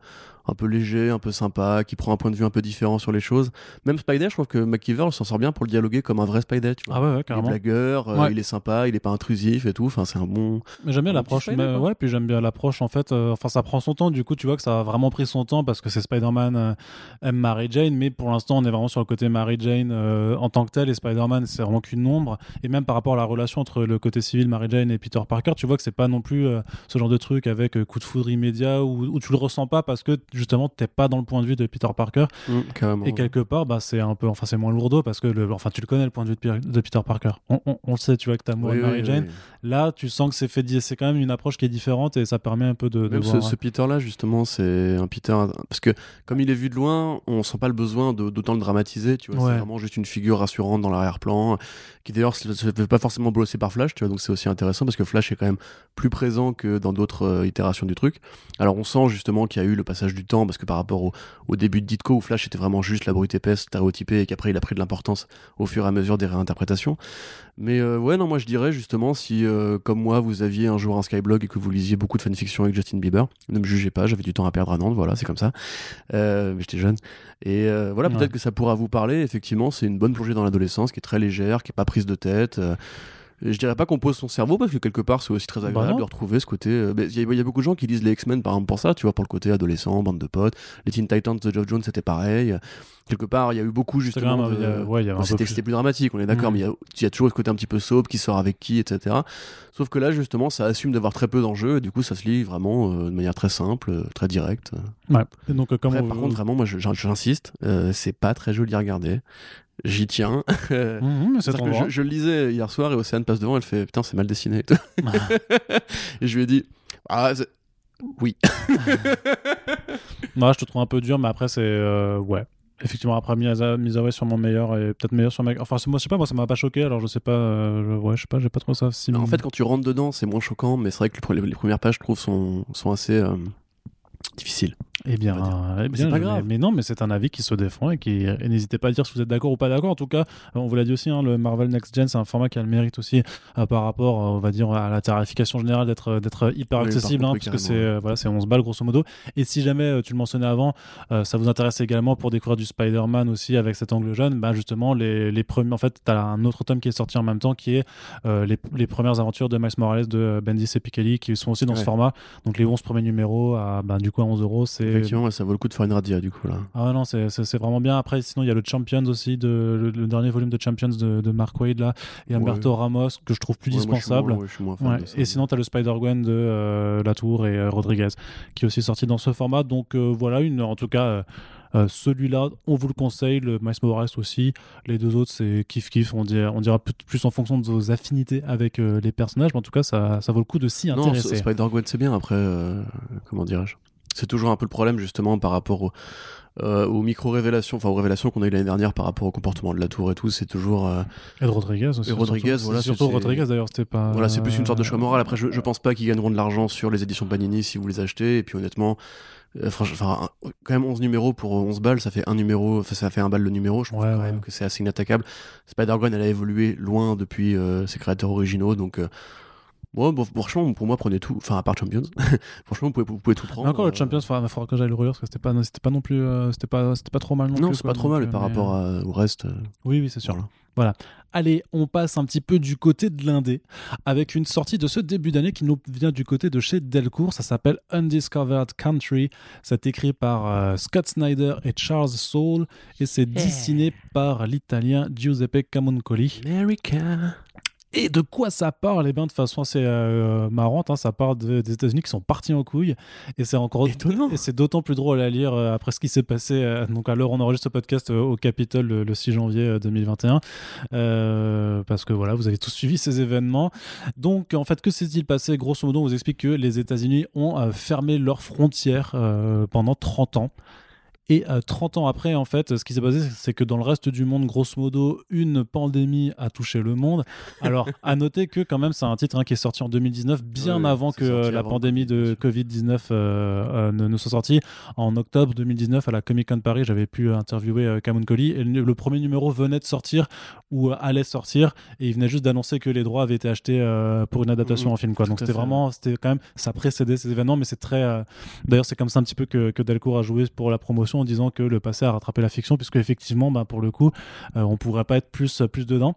un peu léger, un peu sympa, qui prend un point de vue un peu différent sur les choses. Même Spider, je trouve que McKeever s'en sort bien pour le dialoguer comme un vrai Spider, tu vois. Ah ouais, ouais, il est carrément. blagueur, euh, il est sympa, il est pas intrusif et tout. Enfin, c'est un bon. Mais j'aime bien l'approche. Ouais, puis j'aime bien l'approche en fait. Enfin, ça prend son Du coup, tu vois que ça a vraiment pris son temps parce que c'est Spider-Man euh, aime Mary Jane, mais pour l'instant, on est vraiment sur le côté Mary Jane euh, en tant que tel et Spider-Man, c'est vraiment qu'une ombre. Et même par rapport à la relation entre le côté civil Mary Jane et Peter Parker, tu vois que c'est pas non plus euh, ce genre de truc avec euh, coup de foudre immédiat où, où tu le ressens pas parce que justement t'es pas dans le point de vue de Peter Parker. Carrément. Et quelque part, bah, c'est un peu, enfin, c'est moins lourdeau parce que, le, enfin, tu le connais le point de vue de, Peter Parker. On, on- on le sait, tu vois, que t'as amoureux Oui, de Mary oui, Jane. oui. Là, tu sens que c'est fait, c'est quand même une approche qui est différente et ça permet un peu de, de voir. ce, ce Peter-là, justement, c'est un Peter. Parce que, comme il est vu de loin, on sent pas le besoin d'autant le dramatiser. Tu vois, Ouais. c'est vraiment juste une figure rassurante dans l'arrière-plan, qui d'ailleurs se se fait pas forcément brosser par Flash. Tu vois, donc c'est aussi intéressant parce que Flash est quand même plus présent que dans d'autres euh, itérations du truc. Alors, on sent justement qu'il y a eu le passage du temps parce que par rapport au, au début de Ditko, où Flash était vraiment juste la brute épaisse, stéréotypée, et qu'après il a pris de l'importance au fur et à mesure des réinterprétations. Mais euh, ouais, non, moi je dirais justement si, euh, comme moi, vous aviez un jour un Skyblog et que vous lisiez beaucoup de fanfiction avec Justin Bieber, ne me jugez pas, j'avais du temps à perdre à Nantes, voilà, c'est comme ça. Euh, mais j'étais jeune. Et voilà, Ouais. peut-être que ça pourra vous parler. Effectivement, c'est une bonne plongée dans l'adolescence qui est très légère, qui est pas prise de tête. Euh, je dirais pas qu'on pose son cerveau parce que quelque part c'est aussi très agréable Bah non. de retrouver ce côté. euh, Il y, a- il y a beaucoup de gens qui lisent les X-Men par exemple pour ça, tu vois, pour le côté adolescent, bande de potes. Les Teen Titans de Geoff Jones c'était pareil. Quelque part il y a eu beaucoup justement. de- a- ouais, Bon, c'était plus- dramatique, on est d'accord, Mhm. mais il y a- il y, a toujours ce côté un petit peu soap, qui sort avec qui, etc. Sauf que là, justement, ça assume d'avoir très peu d'enjeux, et du coup, ça se lit vraiment euh, de manière très simple, euh, très directe. Ouais. Et donc, euh, comme Après, on- par contre, vraiment, moi, j'insiste, euh, c'est pas très joli à regarder. J'y tiens. [LAUGHS] Mais que droit. je, je le lisais hier soir et Océane passe devant, elle fait Putain, c'est mal dessiné. et tout. [LAUGHS] et je lui ai dit Ah, oui. Moi, je te trouve un peu dur, mais après, c'est. euh, ouais. Effectivement, après, Miyazaki Miyazawa sûrement meilleur et peut-être meilleur sur Mec. Enfin, moi, je sais pas, moi, ça m'a pas choqué, alors je sais pas. euh, je- Ouais, je sais pas, j'ai pas trop ça. Si... En fait, quand tu rentres dedans, c'est moins choquant, mais c'est vrai que les premières pages, je trouve, sont, sont assez euh, difficiles. Eh bien, va eh Mais bien c'est pas je- grave. Mais non, mais c'est un avis qui se défend et qui. n'hésitez pas à dire si vous êtes d'accord ou pas d'accord. En tout cas, on vous l'a dit aussi, hein, le Marvel Next Gen, c'est un format qui a le mérite aussi euh, par rapport, euh, on va dire, à la tarification générale d'être d'être hyper Oui, accessible, hein, contre, parce que oui, c'est euh, voilà, c'est 11 balles grosso modo. Et si jamais euh, tu le mentionnais avant, euh, ça vous intéresse également pour découvrir du Spider-Man aussi avec cet angle jeune, bah justement les, les premiers. En fait, tu as un autre tome qui est sorti en même temps qui est euh, les, les premières aventures de Miles Morales de euh, Bendis et Pikeli qui sont aussi dans ce format. Donc les 11 premiers numéros à bah, du coup à 11 euros, c'est Effectivement, ouais, ça vaut le coup de faire une radia, du coup, là. ah non, c'est- c'est c'est vraiment bien. Après, sinon, il y a le Champions aussi, de, le, le dernier volume de Champions de, de Mark Wade, là, et Humberto Ramos, que je trouve plus dispensable. Et sinon, tu as le Spider-Gwen de euh, Latour et euh, Rodriguez, qui est aussi sorti dans ce format. Donc euh, voilà, une, en tout cas, euh, celui-là, on vous le conseille. Le Miles Morales aussi. Les deux autres, c'est kiff-kiff. On dira, on dira plus, en fonction de vos affinités avec euh, les personnages. Mais en tout cas, ça, ça vaut le coup de s'y Non, intéresser. Spider-Gwen, c'est bien. Après, euh, comment dirais-je? C'est toujours un peu le problème, justement, par rapport au- euh, aux micro-révélations, enfin aux révélations qu'on a eu l'année dernière par rapport au comportement de la tour et tout. C'est toujours. euh, Et de Rodriguez aussi. Et Rodriguez, surtout. voilà, Surtout Rodriguez, d'ailleurs, c'était pas. Voilà, c'est plus une sorte de choix moral. Après, je, je pense pas qu'ils gagneront de l'argent sur les éditions Panini si vous les achetez. Et puis, honnêtement, euh, franch- enfin, un- quand même 11 numéros pour 11 balles, ça fait un numéro, enfin, ça fait un balle le numéro. Je Ouais, quand ouais. même que c'est assez inattaquable. Spider-Gwen, elle a évolué loin depuis ses créateurs originaux. Donc, moi, bon, franchement, pour moi, prenez tout. Enfin, à part Champions. [LAUGHS] franchement, vous pouvez, vous pouvez tout prendre. Mais encore le euh, Champions, il faudra que j'aille le relire parce que c'était pas, c'était pas non plus, euh, c'était pas, c'était pas trop mal non, Non, plus. c'est quoi, pas trop mal euh, par mais, rapport euh, à- au reste. euh, Oui, oui, c'est sûr. voilà. Voilà. Allez, on passe un petit peu du côté de l'Indé avec une sortie de ce début d'année qui nous vient du côté de chez Delcourt. Ça s'appelle Undiscovered Country. C'est écrit par euh, Scott Snyder et Charles Soule et c'est dessiné par l'italien Giuseppe Camuncoli. America. Et de quoi ça parle? Eh bien, de façon assez euh, marrante, hein, ça parle de- des États-Unis qui sont partis en couille. Et c'est encore Étonnant. Et c'est d'autant plus drôle à lire euh, après ce qui s'est passé. euh, donc, à l'heure où on enregistre ce podcast euh, au Capitole le, le 6 janvier euh, 2021. Euh, parce que voilà, vous avez tous suivi ces événements. Donc, en fait, que s'est-il passé? Grosso modo, on vous explique que les États-Unis ont fermé leurs frontières pendant 30 ans. Et euh, 30 ans après, en fait, ce qui s'est passé, c'est que dans le reste du monde, grosso modo, une pandémie a touché le monde. Alors, [LAUGHS] à noter que quand même, c'est un titre hein, qui est sorti en 2019, bien Ouais, avant que la avant pandémie de Covid-19 euh, euh, ne, ne soit sortie. En octobre 2019, à la Comic Con Paris, j'avais pu interviewer euh, Kamon Collie et le, le premier numéro venait de sortir ou allait sortir et il venait juste d'annoncer que les droits avaient été achetés pour une adaptation Mhm, en film. Quoi. Donc c'était vraiment, c'était quand même, ça précédait ces événements, mais c'est très. D'ailleurs, c'est comme ça un petit peu que, que Delcourt a joué pour la promotion en disant que le passé a rattrapé la fiction, puisque effectivement, bah, pour le coup, euh, on pourrait pas être plus, plus dedans.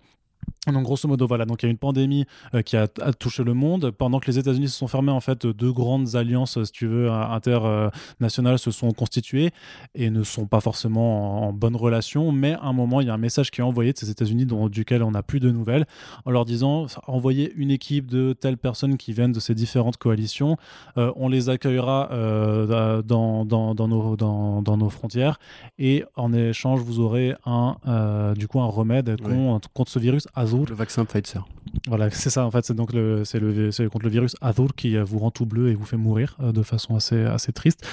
Donc grosso modo voilà. Donc il y a une pandémie euh, qui a, a touché le monde. Pendant que les États-Unis se sont fermés en fait deux grandes alliances si tu veux internationales se sont constituées et ne sont pas forcément en, en bonne relation. Mais à un moment il y a un message qui est envoyé de ces États-Unis duquel on n'a plus de nouvelles en leur disant envoyez une équipe de telles personnes qui viennent de ces différentes coalitions. Euh, on les accueillera euh, dans, dans, dans, nos, dans, dans nos frontières. Et en échange vous aurez un du coup un remède contre, contre ce virus Azur. Le vaccin Pfizer. Voilà, c'est ça en fait, c'est donc le, c'est le, c'est contre le virus Azur qui euh, vous rend tout bleu et vous fait mourir euh, de façon assez, assez triste.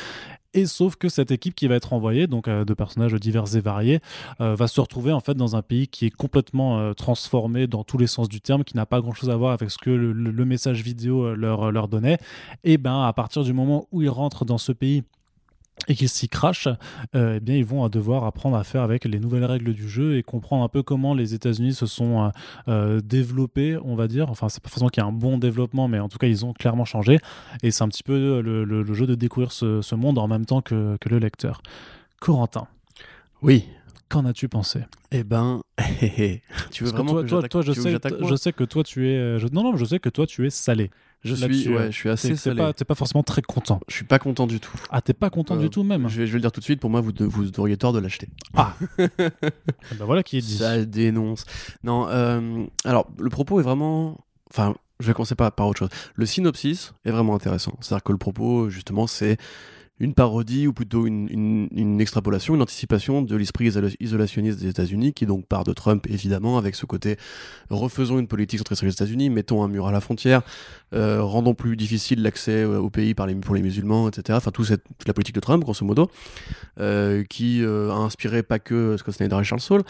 Et sauf que cette équipe qui va être envoyée, donc euh, de personnages divers et variés, euh, va se retrouver en fait dans un pays qui est complètement euh, transformé dans tous les sens du terme, qui n'a pas grand chose à voir avec ce que le, le- message vidéo leur, leur donnait. Et ben à partir du moment où ils rentrent dans ce pays et qu'ils s'y crachent, euh, eh bien ils vont devoir apprendre à faire avec les nouvelles règles du jeu et comprendre un peu comment les États-Unis se sont euh, euh, développés, on va dire. Enfin, c'est pas forcément qu'il y a un bon développement, mais en tout cas ils ont clairement changé. Et c'est un petit peu le, jeu de découvrir ce, monde en même temps que le lecteur. Corentin, Oui. Qu'en as-tu pensé? Eh ben, [LAUGHS] tu veux Parce vraiment que toi, j'attaque- toi, je sais, je sais que toi tu es, euh, je- non non, je sais que toi tu es salé. Je suis, ouais, euh, je suis T'es assez salé. pas, t'es pas forcément très content. Je suis pas content du tout. Ah, t'es pas content Euh, du tout même? Je vais, je vais le dire tout de suite. Pour moi, vous, de- vous auriez tort de l'acheter. [LAUGHS] Ah, bah voilà qui est dit. Ça dénonce. Non, euh, alors le propos est vraiment. Enfin, je vais commencer par, par autre chose. Le synopsis est vraiment intéressant. C'est-à-dire que le propos, justement, c'est une parodie ou plutôt une, une- une extrapolation, une anticipation de l'esprit isola- isolationniste des États-Unis, qui donc part de Trump évidemment, avec ce côté refaisons une politique centrée sur les États-Unis, mettons un mur à la frontière, euh, rendons plus difficile l'accès euh, au pays par les, pour les musulmans, etc. Enfin, tout cette, toute la politique de Trump, grosso modo, euh, qui euh, a inspiré pas que Scott Snyder et Charles Saul,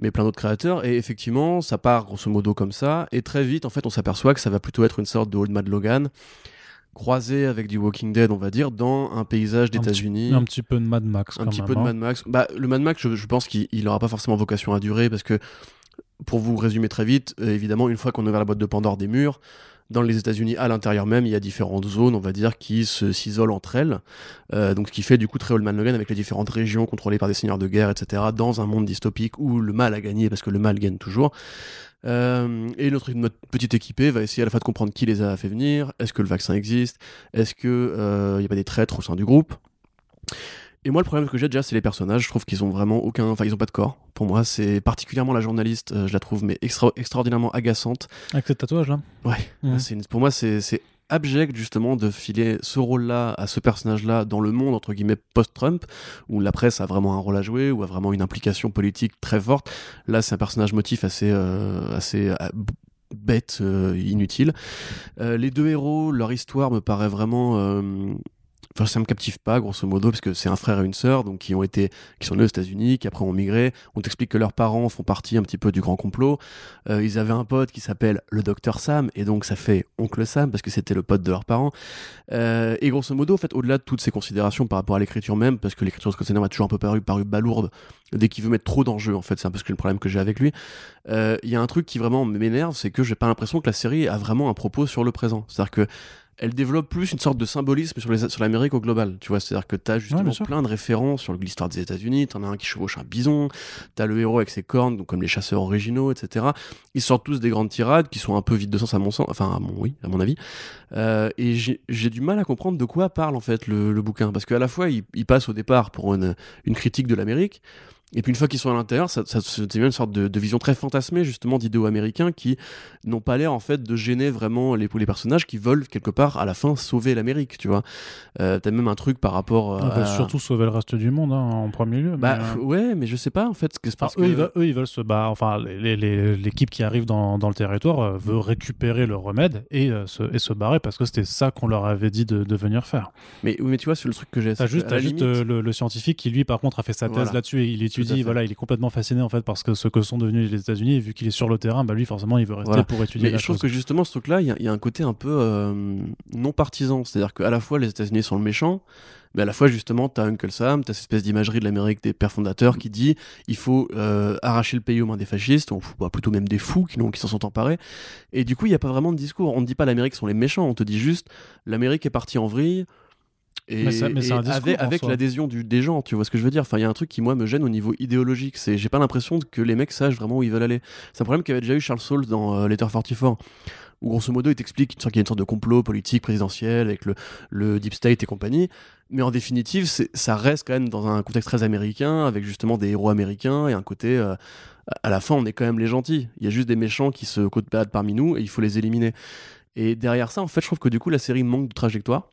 mais plein d'autres créateurs. Et effectivement, ça part grosso modo comme ça. Et très vite, en fait, on s'aperçoit que ça va plutôt être une sorte de Old Mad Logan croisé avec du Walking Dead, on va dire, dans un paysage d'États-Unis. Un petit peu de Mad Max. Un quand petit même, peu de hein. Mad Max. Bah, le Mad Max, je, je pense qu'il n'aura pas forcément vocation à durer parce que, pour vous résumer très vite, euh, évidemment, une fois qu'on a ouvert la boîte de Pandore des murs, dans les États-Unis, à l'intérieur même, il y a différentes zones, on va dire, qui se- s'isolent entre elles. Euh, donc, ce qui fait du coup très Old Man Logan avec les différentes régions contrôlées par des seigneurs de guerre, etc., dans un monde dystopique où le mal a gagné parce que le mal gagne toujours. Euh, et notre, notre petite équipée va essayer à la fois de comprendre qui les a fait venir, est-ce que le vaccin existe, est-ce que euh, il y a pas des traîtres au sein du groupe. Et moi, le problème que j'ai déjà, c'est les personnages. Je trouve qu'ils ont vraiment aucun, enfin, ils ont pas de corps. Pour moi, c'est particulièrement la journaliste. euh, je la trouve mais extra- extraordinairement agaçante. Avec ce tatouage là. Ouais. C'est une- pour moi, c'est abject justement de filer ce rôle-là à ce personnage-là dans le monde entre guillemets post-Trump, où la presse a vraiment un rôle à jouer, ou a vraiment une implication politique très forte. Là, c'est un personnage motif assez, euh, assez euh, bête, euh, inutile. Euh, les deux héros, leur histoire me paraît vraiment. Enfin, ça me captive pas, grosso modo, parce que c'est un frère et une sœur, donc qui ont été, qui sont nés aux États-Unis, qui après ont migré. On t'explique que leurs parents font partie un petit peu du grand complot. Euh, ils avaient un pote qui s'appelle le docteur Sam, et donc ça fait oncle Sam parce que c'était le pote de leurs parents. Euh, et grosso modo, en fait, au-delà de toutes ces considérations par rapport à l'écriture même, parce que l'écriture de Scott Snyder m'a toujours un peu paru, paru balourde dès qu'il veut mettre trop d'enjeux, en fait, c'est un peu ce que le problème que j'ai avec lui. Euh, Il y a un truc qui vraiment m'énerve, c'est que j'ai pas l'impression que la série a vraiment un propos sur le présent. C'est-à-dire que elle développe plus une sorte de symbolisme sur, les, sur l'Amérique au global. Tu vois, c'est-à-dire que tu as justement plein de références sur l'histoire des États-Unis. Tu en as un qui chevauche un bison, tu as le héros avec ses cornes, donc comme les chasseurs originaux, etc. Ils sortent tous des grandes tirades qui sont un peu vides de sens à mon sens, enfin, à mon, oui, à mon avis. Euh, et j'ai du mal à comprendre de quoi parle en fait le, bouquin, parce qu'à la fois il, il, passe au départ pour une, une critique de l'Amérique, et puis une fois qu'ils sont à l'intérieur, ça, ça, une sorte de, vision très fantasmée justement d'idéaux américains qui n'ont pas l'air en fait de gêner vraiment les, les personnages qui veulent quelque part à la fin sauver l'Amérique, tu vois. Euh, T'as même un truc par rapport euh, ah, bah, surtout sauver le reste du monde hein, en premier lieu. Bah euh, ouais, mais je sais pas en fait. Que parce eux, ils veulent, se bah enfin l'équipe qui arrive dans, dans le territoire euh, veut récupérer le remède et, se, et se barrer parce que c'était ça qu'on leur avait dit de, de, venir faire. Mais mais tu vois c'est le truc que j'ai. T'as juste, as juste le, scientifique qui lui par contre a fait sa thèse là-dessus et il voilà, il est complètement fasciné en fait parce que ce que sont devenus les États-Unis et vu qu'il est sur le terrain, bah lui forcément il veut rester pour étudier. Mais je trouve que justement ce truc-là, il y, a un côté un peu euh, non partisan, c'est-à-dire qu'à la fois les États-Unis sont le méchant, mais à la fois justement t'as Uncle Sam, t'as cette espèce d'imagerie de l'Amérique des pères fondateurs qui dit il faut euh, arracher le pays aux mains des fascistes, ou bah, plutôt même des fous qui, qui s'en sont emparés. Et du coup il n'y a pas vraiment de discours. On ne dit pas l'Amérique sont les méchants, on te dit juste l'Amérique est partie en vrille et, avec, l'adhésion des gens, tu vois ce que je veux dire Enfin, il y a un truc qui moi me gêne au niveau idéologique, c'est j'ai pas l'impression que les mecs sachent vraiment où ils veulent aller. C'est un problème qu'avait déjà eu Charles Saul dans euh, Letter 44 où grosso modo il t'explique qu'il y a une sorte de complot politique présidentiel avec le, le deep state et compagnie, mais en définitive ça reste quand même dans un contexte très américain avec justement des héros américains et un côté euh, à la fin on est quand même les gentils. Il y a juste des méchants qui se côte parmi nous et il faut les éliminer. Et derrière ça en fait je trouve que du coup la série manque de trajectoire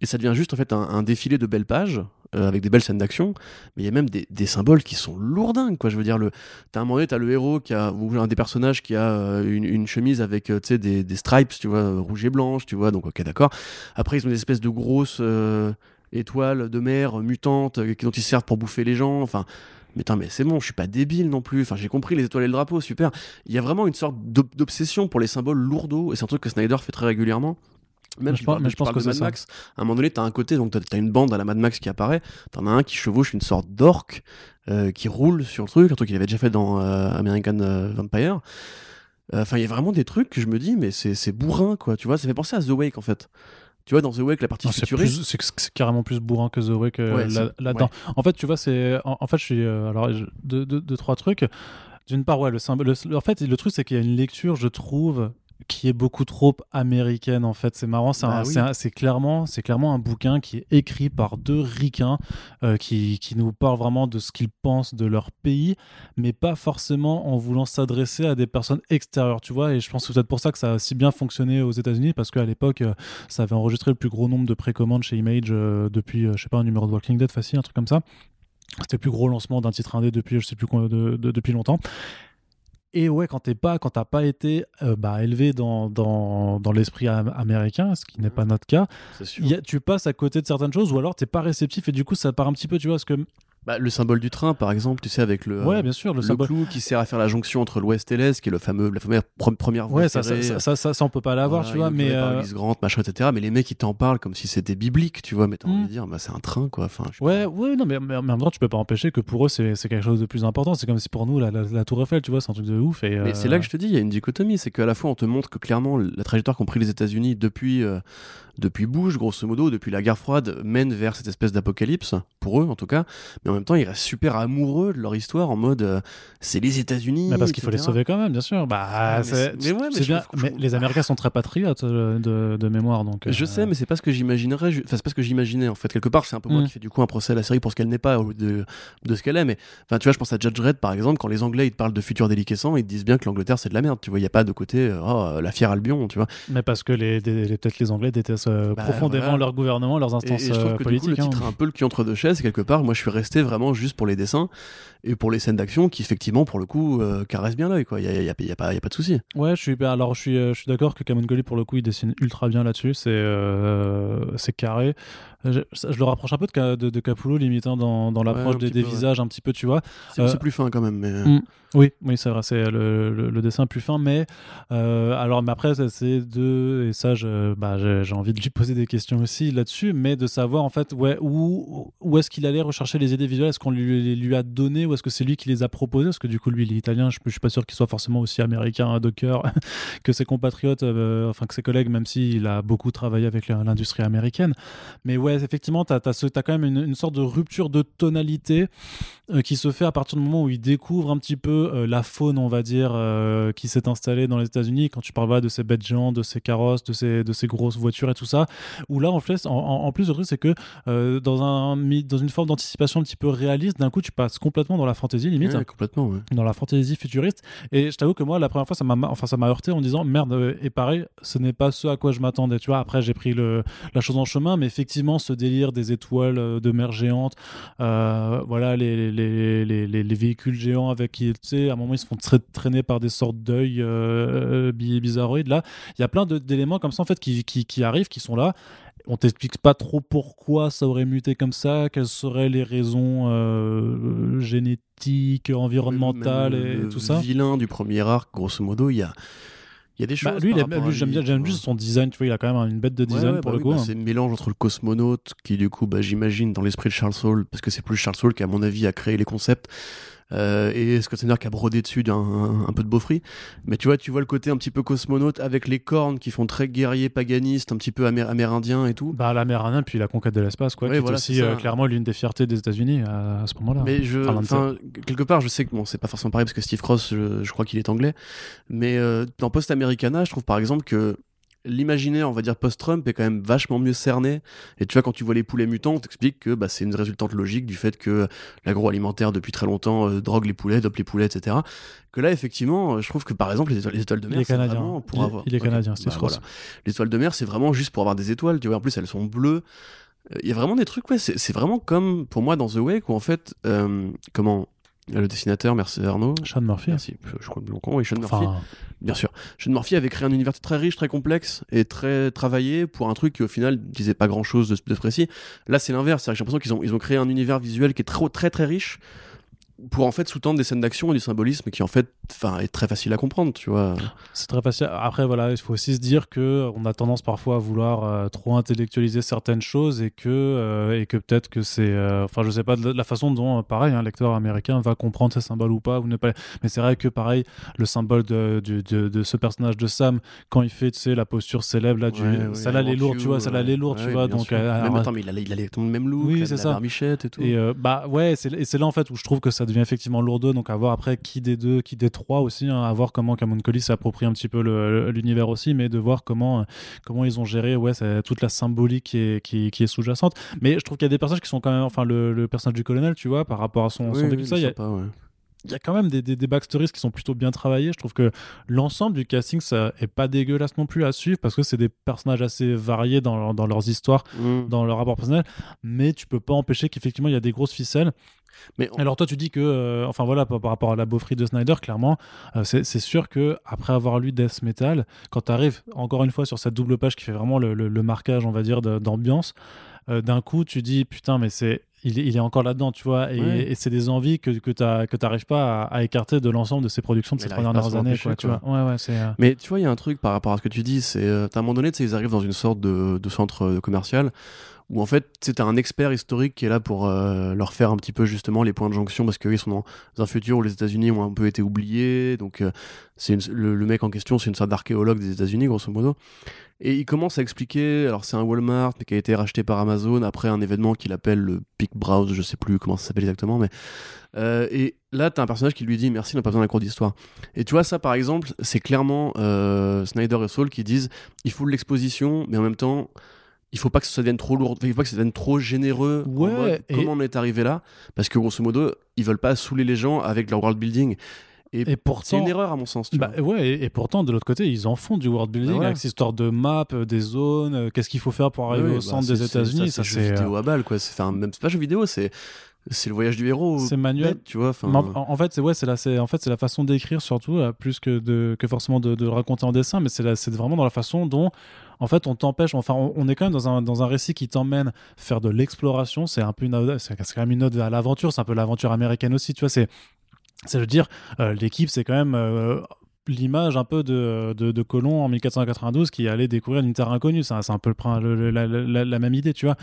et ça devient juste en fait un, défilé de belles pages euh, avec des belles scènes d'action mais il y a même des, symboles qui sont lourdingues quoi je veux dire le t'as un moment donné t'as le héros qui a ou un des personnages qui a euh, une, chemise avec euh, tu sais des, des, stripes tu vois rouge et blanche tu vois donc ok d'accord après ils ont des espèces de grosses étoiles de mer mutantes dont ils servent pour bouffer les gens enfin mais mais c'est bon, je suis pas débile non plus. Enfin, j'ai compris les étoiles et le drapeau, super. Il y a vraiment une sorte d'obsession pour les symboles lourdeaux, et c'est un truc que Snyder fait très régulièrement. Même je, pense, mais je pense que c'est Max. À un moment donné, t'as un côté, donc t'as as une bande à la Mad Max qui apparaît. T'en as un qui chevauche une sorte d'orque euh, qui roule sur le truc, un truc qu'il avait déjà fait dans euh, American euh, Vampire. Enfin, il y a vraiment des trucs que je me dis, mais c'est bourrin, quoi. Tu vois, ça fait penser à The Wake, en fait. Tu vois, dans The Wake, la partie futuriste. C'est carrément plus bourrin que The Wake là-dedans. En fait, tu vois, c'est. En, fait, je suis. alors, deux, deux, trois trucs. D'une part, ouais, le symbole. en fait, le truc, c'est qu'il y a une lecture, je trouve, qui est beaucoup trop américaine en fait. C'est marrant, c'est bah clairement, c'est clairement un bouquin qui est écrit par deux ricains euh, qui, qui, nous parlent vraiment de ce qu'ils pensent de leur pays, mais pas forcément en voulant s'adresser à des personnes extérieures, tu vois. Et je pense que c'est peut-être pour ça que ça a si bien fonctionné aux États-Unis parce qu'à l'époque, euh, ça avait enregistré le plus gros nombre de précommandes chez Image euh, depuis, je sais pas, un numéro de Walking Dead facile, un truc comme ça. C'était le plus gros lancement d'un titre indé depuis, je sais plus de, depuis longtemps. Et ouais, quand t'es pas, quand t'as pas été euh, bah, élevé dans, dans, dans l'esprit américain, ce qui n'est pas notre cas, tu passes à côté de certaines choses ou alors t'es pas réceptif et du coup ça part un petit peu, tu vois, ce que bah, le symbole du train, par exemple, tu sais, avec le, ouais, bien sûr, le, symbole... clou qui sert à faire la jonction entre l'ouest et l'est, qui est le fameux, la fameuse première voie. Ouais, ça ça, ça, ça, ça, on peut pas l'avoir, tu vois, mais. Euh... Grant, machin, etc. Mais les mecs, ils t'en parlent comme si c'était biblique, tu vois, mais t'as envie de dire, bah, c'est un train, quoi. Enfin, ouais, ouais, non, mais, mais, en même temps, tu peux pas empêcher que pour eux, c'est quelque chose de plus important. C'est comme si pour nous, la, la, Tour Eiffel, tu vois, c'est un truc de ouf. Et, Mais c'est là que je te dis, il y a une dichotomie. C'est qu'à la fois, on te montre que clairement, la trajectoire qu'ont pris les États-Unis depuis. Euh, depuis Bush, grosso modo, depuis la guerre froide, mène vers cette espèce d'apocalypse, pour eux en tout cas. Mais en même temps, ils restent super amoureux de leur histoire en mode euh, c'est les États-Unis. Mais parce qu'il faut les sauver quand même, bien sûr. Bah, ah, c'est bien. mais les Américains sont très patriotes euh, de, mémoire. donc. Je euh, sais, mais c'est pas ce que j'imaginerais. Enfin, c'est pas ce que j'imaginais en fait. Quelque part, c'est un peu moi mm. qui fais du coup un procès à la série pour ce qu'elle n'est pas, de, de ce qu'elle est. Mais enfin, tu vois, je pense à Judge Red par exemple, quand les Anglais ils te parlent de futur déliquescent, ils te disent bien que l'Angleterre c'est de la merde. Tu vois, il y a pas de côté oh, la fière Albion, tu vois. Mais parce que les, peut-être les Anglais détestent bah, profondément leur gouvernement, leurs instances et, je trouve que, politiques. Du coup, le titre hein. un peu le cul entre deux chaises. quelque part, moi, je suis resté vraiment juste pour les dessins et pour les scènes d'action qui, effectivement, pour le coup, euh, caressent bien l'œil. Il n'y a, y a, y a, pas, y a pas de souci. Ouais, je suis, alors, je suis, euh, je suis d'accord que Kamon pour le coup, il dessine ultra bien là-dessus. C'est euh, c'est carré. Je, le rapproche un peu de, de, de Capullo, limitant dans, dans l'approche des, visages, un petit peu, tu vois. C'est plus fin quand même. Mais... Mm. Oui, oui, c'est vrai, c'est le, le, dessin plus fin, mais alors, mais après, c'est deux, et ça, bah, j'ai envie de lui poser des questions aussi là-dessus, mais de savoir en fait ouais, où, est-ce qu'il allait rechercher les idées des visuels, est-ce qu'on lui, lui a donné ou est-ce que c'est lui qui les a proposés Parce que du coup, lui, il est italien, je, je suis pas sûr qu'il soit forcément aussi américain à Docker [LAUGHS] que ses compatriotes, euh, enfin que ses collègues, même s'il a beaucoup travaillé avec l'industrie américaine. Mais ouais, effectivement, tu as, quand même une, sorte de rupture de tonalité euh, qui se fait à partir du moment où il découvre un petit peu euh, la faune, on va dire, qui s'est installée dans les États-Unis. Quand tu parles de ces bêtes géantes, de ces carrosses, de ces, de ces grosses voitures et tout ça, où là, en, fait, en, plus, le truc, c'est que dans, un, dans une forme d'anticipation un petit peu réaliste, d'un coup, tu passes complètement dans la fantasy limite. complètement, Dans la fantasy futuriste. Et je t'avoue que moi, la première fois, ça m'a enfin, ça heurté en disant merde, et pareil, ce n'est pas ce à quoi je m'attendais. Tu vois, après, j'ai pris le, la chose en chemin, mais effectivement, ce délire des étoiles euh, de mer géantes, euh, voilà, les, les, les, les, véhicules géants avec qui, tu sais, à un moment, ils se font traîner par des sortes d'œils euh, bizarroïdes. Là, il y a plein d'éléments comme ça, en fait, qui, qui, qui arrivent, qui sont là on t'explique pas trop pourquoi ça aurait muté comme ça, quelles seraient les raisons euh, génétiques, environnementales et tout ça. Vilain du premier arc, grosso modo, il y a. Il y a des bah, choses. lui, j'aime bien, j'aime juste son design. Tu vois, il a quand même une bête de design pour bah le coup. Bah, hein. c'est le mélange entre le cosmonaute, qui du coup, j'imagine, dans l'esprit de Charles Saul, parce que c'est plus Charles Saul qui, à mon avis, a créé les concepts. Euh, et Scott qui a brodé dessus d'un un, peu de beaufry. Mais tu vois, tu vois le côté un petit peu cosmonaute avec les cornes qui font très guerrier paganiste, un petit peu amérindien et tout. Bah l'amérindien puis la conquête de l'espace quoi, qui est aussi euh, clairement l'une des fiertés des États-Unis à, ce moment-là. Mais je, quelque part, je sais que bon, c'est pas forcément pareil parce que Steve Cross, je, crois qu'il est anglais, mais euh, dans Post Americana, je trouve par exemple que l'imaginaire, on va dire post-Trump, est quand même vachement mieux cerné. Et tu vois, quand tu vois les poulets mutants, on t'explique que bah, c'est une résultante logique du fait que l'agroalimentaire, depuis très longtemps, euh, drogue les poulets, dope les poulets, etc. Que là, effectivement, je trouve que par exemple, les étoiles, de mer, c'est vraiment pour avoir. Il est canadien, c'est bah, voilà. Les étoiles de mer, c'est vraiment juste pour avoir des étoiles. Tu vois, en plus, elles sont bleues. Euh, il y a vraiment des trucs, ouais, c'est vraiment comme pour moi dans The Wake où en fait, euh, comment le dessinateur, merci Arnaud. Sean Murphy. Merci, je, crois que oui, Sean Murphy. Bien sûr. Sean Murphy avait créé un univers très riche, très complexe et très travaillé pour un truc qui au final disait pas grand chose de, précis. Là, c'est l'inverse. J'ai l'impression qu'ils ont, ils ont créé un univers visuel qui est très, très, très riche pour en fait sous-tendre des scènes d'action et du symbolisme qui en fait enfin est très facile à comprendre tu vois. C'est très facile. Après voilà il faut aussi se dire que on a tendance parfois à vouloir euh, trop intellectualiser certaines choses et que euh, et que peut-être que c'est euh, enfin je sais pas de la façon dont pareil un lecteur américain va comprendre ces symboles ou pas ou ne pas. Mais c'est vrai que pareil le symbole de, de, de, ce personnage de Sam quand il fait tu sais la posture célèbre là du ça là les lourd tu vois ça là les lourd tu vois donc même, attends, mais il a, il a le même look oui c'est ça. et tout. Et bah ouais et c'est là en fait où je trouve que ça devient effectivement lourdeau. Donc à voir après qui des deux, qui des trois aussi, hein, à voir comment Camon Collie s'approprie un petit peu l'univers aussi, mais de voir comment, comment ils ont géré ouais, toute la symbolique qui est, qui, qui est sous-jacente. Mais je trouve qu'il y a des personnages qui sont quand même, enfin le, personnage du colonel, tu vois, par rapport à son, son vécu, ça, il y a, il y a quand même des, des, backstories qui sont plutôt bien travaillés. Je trouve que l'ensemble du casting, ça est pas dégueulasse non plus à suivre parce que c'est des personnages assez variés dans, dans leurs histoires, mm. dans leur rapport personnel. Mais tu peux pas empêcher qu'effectivement, il y a des grosses ficelles. Mais Alors toi tu dis que, euh, enfin voilà, par, rapport à la beaufrie de Snyder, clairement, euh, c'est sûr que après avoir lu Death Metal, quand tu arrives encore une fois sur cette double page qui fait vraiment le, le, marquage, on va dire, d'ambiance, euh, d'un coup tu dis putain mais c'est il, est encore là-dedans, tu vois, et, c'est des envies que, que tu n'arrives pas à, écarter de l'ensemble de ses productions de ces trois dernières années, quoi, tu vois. Ouais, ouais, euh, Mais tu vois, il y a un truc par rapport à ce que tu dis, c'est euh, à un moment donné, ils arrivent dans une sorte de, de centre commercial où en fait c'est un expert historique qui est là pour leur faire un petit peu justement les points de jonction parce qu'ils sont dans un futur où les États-Unis ont un peu été oubliés donc c'est le, mec en question c'est une sorte d'archéologue des États-Unis grosso modo et il commence à expliquer, alors c'est un Walmart mais qui a été racheté par Amazon après un événement qu'il appelle le Peak Browse, je sais plus comment ça s'appelle exactement, mais euh, et là t'as un personnage qui lui dit merci, on n'a pas besoin d'un cours d'histoire. Et tu vois ça par exemple, c'est clairement euh, Snyder et Saul qui disent il faut l'exposition, mais en même temps il faut pas que ça devienne trop lourd, il faut pas que ça devienne trop généreux. Ouais, comment on est arrivé là? Parce que grosso modo, ils veulent pas saouler les gens avec leur world building. Et, pourtant, c'est une erreur à mon sens. bah, ouais, et, pourtant de l'autre côté, ils en font du world building bah avec cette histoire de map, euh, des zones, euh, qu'est-ce qu'il faut faire pour arriver au bah, centre des États-Unis. Ça, c'est vidéo euh, à balle, quoi. C'est même pas jeu vidéo, c'est c'est le voyage du héros. C'est manuel, tu vois. En, fait, c'est ouais, c'est la, en fait, c'est la façon d'écrire surtout, plus que de que forcément de, de le raconter en dessin, mais c'est c'est vraiment dans la façon dont en fait, on t'empêche, enfin, on, est quand même dans un, récit qui t'emmène faire de l'exploration. C'est un peu une, c'est quand même une ode à l'aventure. C'est un peu l'aventure américaine aussi, tu vois. C'est, c'est de dire, euh, l'équipe, c'est quand même euh, l'image un peu de, de, en 1492 qui allait découvrir une terre inconnue. C'est un, peu le, la, la, même idée, tu vois.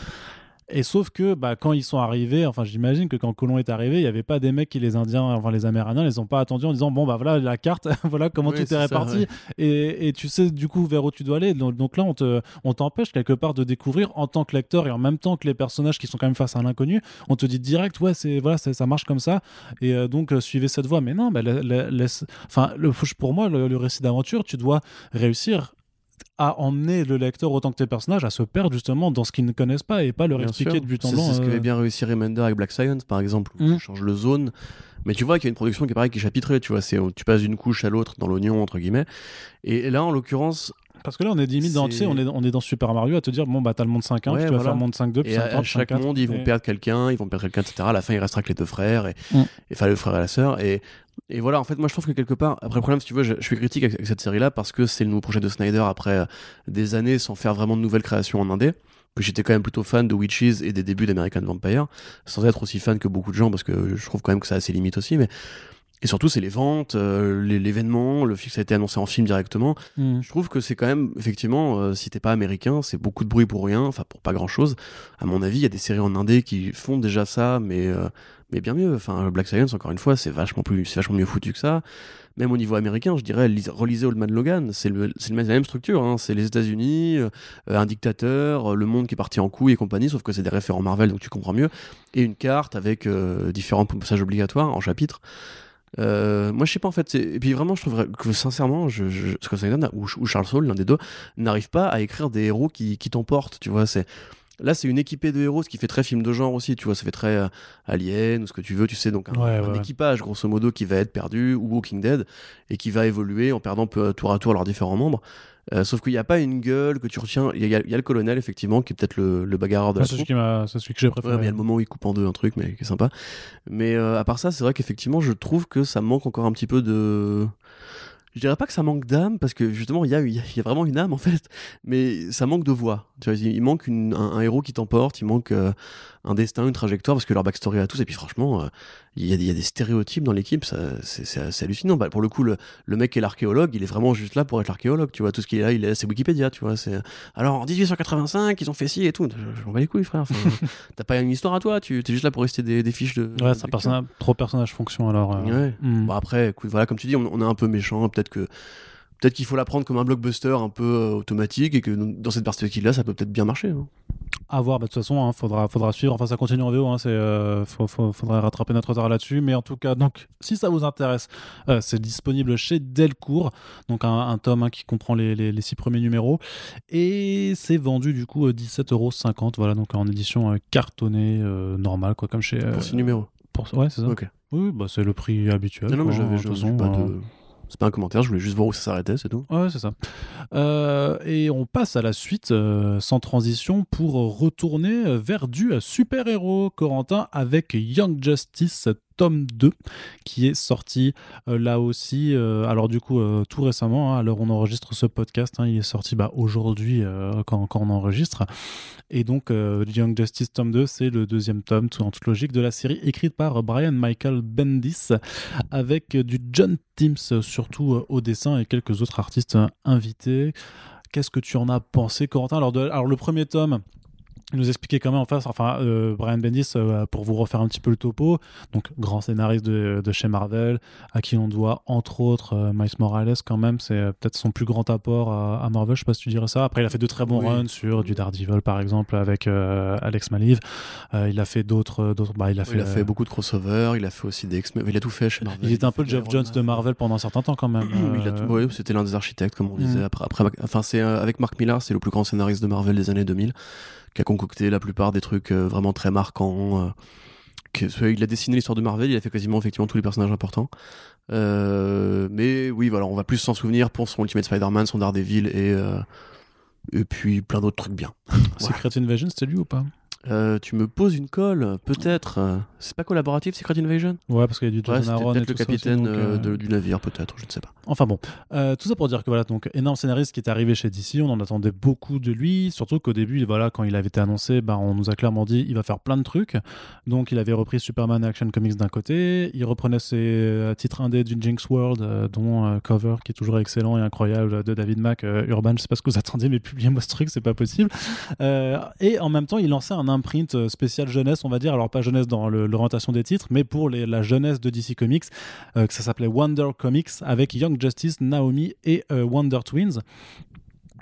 Et sauf que bah, quand ils sont arrivés, enfin j'imagine que quand Colomb est arrivé, il n'y avait pas des mecs qui les Indiens, enfin les Amérindiens, les ont pas attendus en disant bon bah voilà la carte, [LAUGHS] voilà comment Oui, tu t'es c'est ça, réparti ouais. et, et tu sais du coup vers où tu dois aller. Donc, donc là on te on t'empêche quelque part de découvrir en tant que lecteur et en même temps que les personnages qui sont quand même face à l'inconnu, on te dit direct ouais c'est voilà ça marche comme ça et euh, donc euh, suivez cette voie. Mais non, bah, la- enfin le, pour moi le, le récit d'aventure, tu dois réussir à emmener le lecteur autant que tes personnages à se perdre justement dans ce qu'ils ne connaissent pas et pas leur Bien expliquer de but en C'est blanc. c'est ce euh, qu'avait bien réussi Remender avec Black Science, par exemple, où Mm. tu changes le zone. Mais tu vois qu'il y a une production qui est pareil, qui est chapitrée, tu vois, c'est tu passes d'une couche à l'autre dans l'oignon entre guillemets. Et là, en l'occurrence, Parce que là, on est limite dans, tu sais, on est, on est dans Super Mario à te dire, bon, bah, t'as le monde 5-1, Ouais, tu vas voilà. faire monde 5-2, puis et à, 5-3, à chaque 5-4, monde, ils vont et- perdre quelqu'un, ils vont perdre quelqu'un, etc. À la fin, il restera que les deux frères et, Mm. et enfin le frère et la sœur. Et, et voilà, en fait, moi, je trouve que quelque part, après le problème, si tu veux, je, je suis critique avec, avec cette série-là parce que c'est le nouveau projet de Snyder après euh, des années sans faire vraiment de nouvelles créations en indé. Que j'étais quand même plutôt fan de Witches et des débuts d'American Vampire, sans être aussi fan que beaucoup de gens parce que je trouve quand même que ça a ses limites aussi. Mais et surtout, c'est les ventes, euh, l'événement, le fait que ça a été annoncé en film directement. Mm. Je trouve que c'est quand même, effectivement, euh, si t'es pas américain, c'est beaucoup de bruit pour rien, enfin pour pas grand chose. À mon avis, il y a des séries en indé qui font déjà ça, mais, euh, mais bien mieux. Enfin, Black Science, encore une fois, c'est vachement, plus, c'est vachement mieux foutu que ça. Même au niveau américain, je dirais, lis- relisez Old Man Logan, c'est le, la même structure. Hein. C'est les États-Unis, euh, un dictateur, euh, le monde qui est parti en couille et compagnie, sauf que c'est des référents Marvel, donc tu comprends mieux. Et une carte avec différents passages obligatoires en chapitres. Euh, moi, je sais pas en fait. Et puis vraiment, je trouve que sincèrement, je, je... Scott Snyder ou, ou Charles Soule, l'un des deux, n'arrive pas à écrire des héros qui, qui t'emportent. Tu vois, c'est là, c'est une équipée de héros, ce qui fait très film de genre aussi. Tu vois, ça fait très euh, Alien ou ce que tu veux. Tu sais, donc un, Ouais, un ouais, ouais. équipage grosso modo qui va être perdu ou Walking Dead et qui va évoluer en perdant peu, tour à tour leurs différents membres. Euh, sauf qu'il n'y a pas une gueule que tu retiens. Il y, a- il y a le colonel effectivement qui est peut-être le, le bagarreur de Ah, la c'est celui, que j'ai préféré. mais il y a le moment où il coupe en deux un truc, mais qui est sympa. Mais euh, à part ça, c'est vrai qu'effectivement, je trouve que ça manque encore un petit peu de. Je dirais pas que ça manque d'âme, parce que justement, il y a, y a- y a vraiment une âme en fait, mais ça manque de voix. Tu vois, il il manque une- un, un héros qui t'emporte, il manque euh, un destin, une trajectoire, parce que leur backstory à tous, et puis franchement, euh, il y, a, y a des stéréotypes dans l'équipe, c'est hallucinant. Bah, pour le coup, le, le mec qui est l'archéologue, il est vraiment juste là pour être l'archéologue, tu vois, tout ce qu'il est là, il est, c'est Wikipédia, tu vois. c'est Alors en 1885, ils ont fait ci et tout, je, m'en bats les couilles, frère. Enfin, [LAUGHS] T'as pas une histoire à toi, tu es juste là pour rester des, des fiches de. Ouais, c'est un personnage, trop personnage fonction alors. euh, Ouais. mm. Bon, après, écoute, voilà, comme tu dis, on, on est un peu méchant. Peut-être que peut-être qu'il faut la prendre comme un blockbuster un peu euh, automatique et que dans cette perspective-là, ça peut peut-être bien marcher. hein. À voir, bah, de toute façon, hein, faudra, faudra suivre. Enfin, ça continue en VO, hein, c'est, euh, faut, faut- faudra rattraper notre retard là-dessus. Mais en tout cas, donc, si ça vous intéresse, euh, c'est disponible chez Delcourt, donc un, un tome hein, qui comprend les, les, les six premiers numéros. Et c'est vendu du coup euh, 17,50€, voilà, donc en édition euh, cartonnée, normale, quoi, comme chez. Pour six numéros. pour- Ouais, c'est ça. Ok. Oui, bah, c'est le prix habituel. Non, non, mais quoi, j'avais de je- toute j'ai façon, pas euh, de. C'est pas un commentaire, je voulais juste voir où ça s'arrêtait, c'est tout. Ouais, c'est ça. Euh, et on passe à la suite, euh, sans transition, pour retourner vers du super-héros, Corentin, avec Young Justice tome 2, qui est sorti euh, là aussi, euh, alors du coup, euh, tout récemment, hein, l'heure où on enregistre ce podcast, hein, il est sorti bah, aujourd'hui, quand, on enregistre. Et donc, Young Justice tome 2, c'est le deuxième tome, tout en toute logique, de la série, écrite par Brian Michael Bendis, avec du John Timms, surtout au dessin, et quelques autres artistes invités. Qu'est-ce que tu en as pensé, Corentin? Alors, alors, le premier tome, nous expliquait quand même en face, enfin, euh, Brian Bendis, euh, pour vous refaire un petit peu le topo, donc grand scénariste de, de chez Marvel, à qui on doit entre autres euh, Miles Morales quand même, c'est euh, peut-être son plus grand apport à, à Marvel, je sais pas si tu dirais ça. Après, il a fait de très bons Oui. runs sur du Daredevil par exemple avec euh, Alex Maliv. Euh, il a fait d'autres, d'autres, bah, il a fait. Il a fait beaucoup de crossovers, il a fait aussi des X-Men, il a tout fait chez Marvel. il était un peu a le Jeff Jones de Marvel pendant un certain temps quand même. Il a tout- ouais, c'était l'un des architectes, comme on disait. Mm. Après, après, enfin, c'est euh, avec Mark Millar, c'est le plus grand scénariste de Marvel des années 2000, qui a concocté la plupart des trucs euh, vraiment très marquants. euh, que- il a dessiné l'histoire de Marvel, il a fait quasiment effectivement tous les personnages importants. Euh, mais oui, voilà, on va plus s'en souvenir pour son Ultimate Spider-Man, son Daredevil et euh, et puis plein d'autres trucs bien. [LAUGHS] Secret Invasion, c'était lui ou pas? Euh, tu me poses une colle, peut-être. C'est pas collaboratif, Secret Invasion? Ouais, parce qu'il y a du Ouais, Jason c'était Aaron peut-être tout le aussi, capitaine donc, euh, euh, de- du navire, peut-être, je ne sais pas. Enfin bon, Euh, tout ça pour dire que voilà, donc énorme scénariste qui est arrivé chez DC, on en attendait beaucoup de lui, surtout qu'au début, voilà, quand il avait été annoncé, bah, on nous a clairement dit il va faire plein de trucs. Donc il avait repris Superman Action Comics d'un côté, il reprenait ses titres indés du Jinx World, euh, dont Cover qui est toujours excellent et incroyable de David Mack, Urban. Je sais pas ce que vous attendiez, mais publiez-moi ce truc, c'est pas possible. Et en même temps, il lançait un imprint spécial jeunesse, on va dire, alors pas jeunesse dans le- l'orientation des titres, mais pour la jeunesse de DC Comics, euh, que ça s'appelait Wonder Comics avec Young Justice, Naomi et euh, Wonder Twins.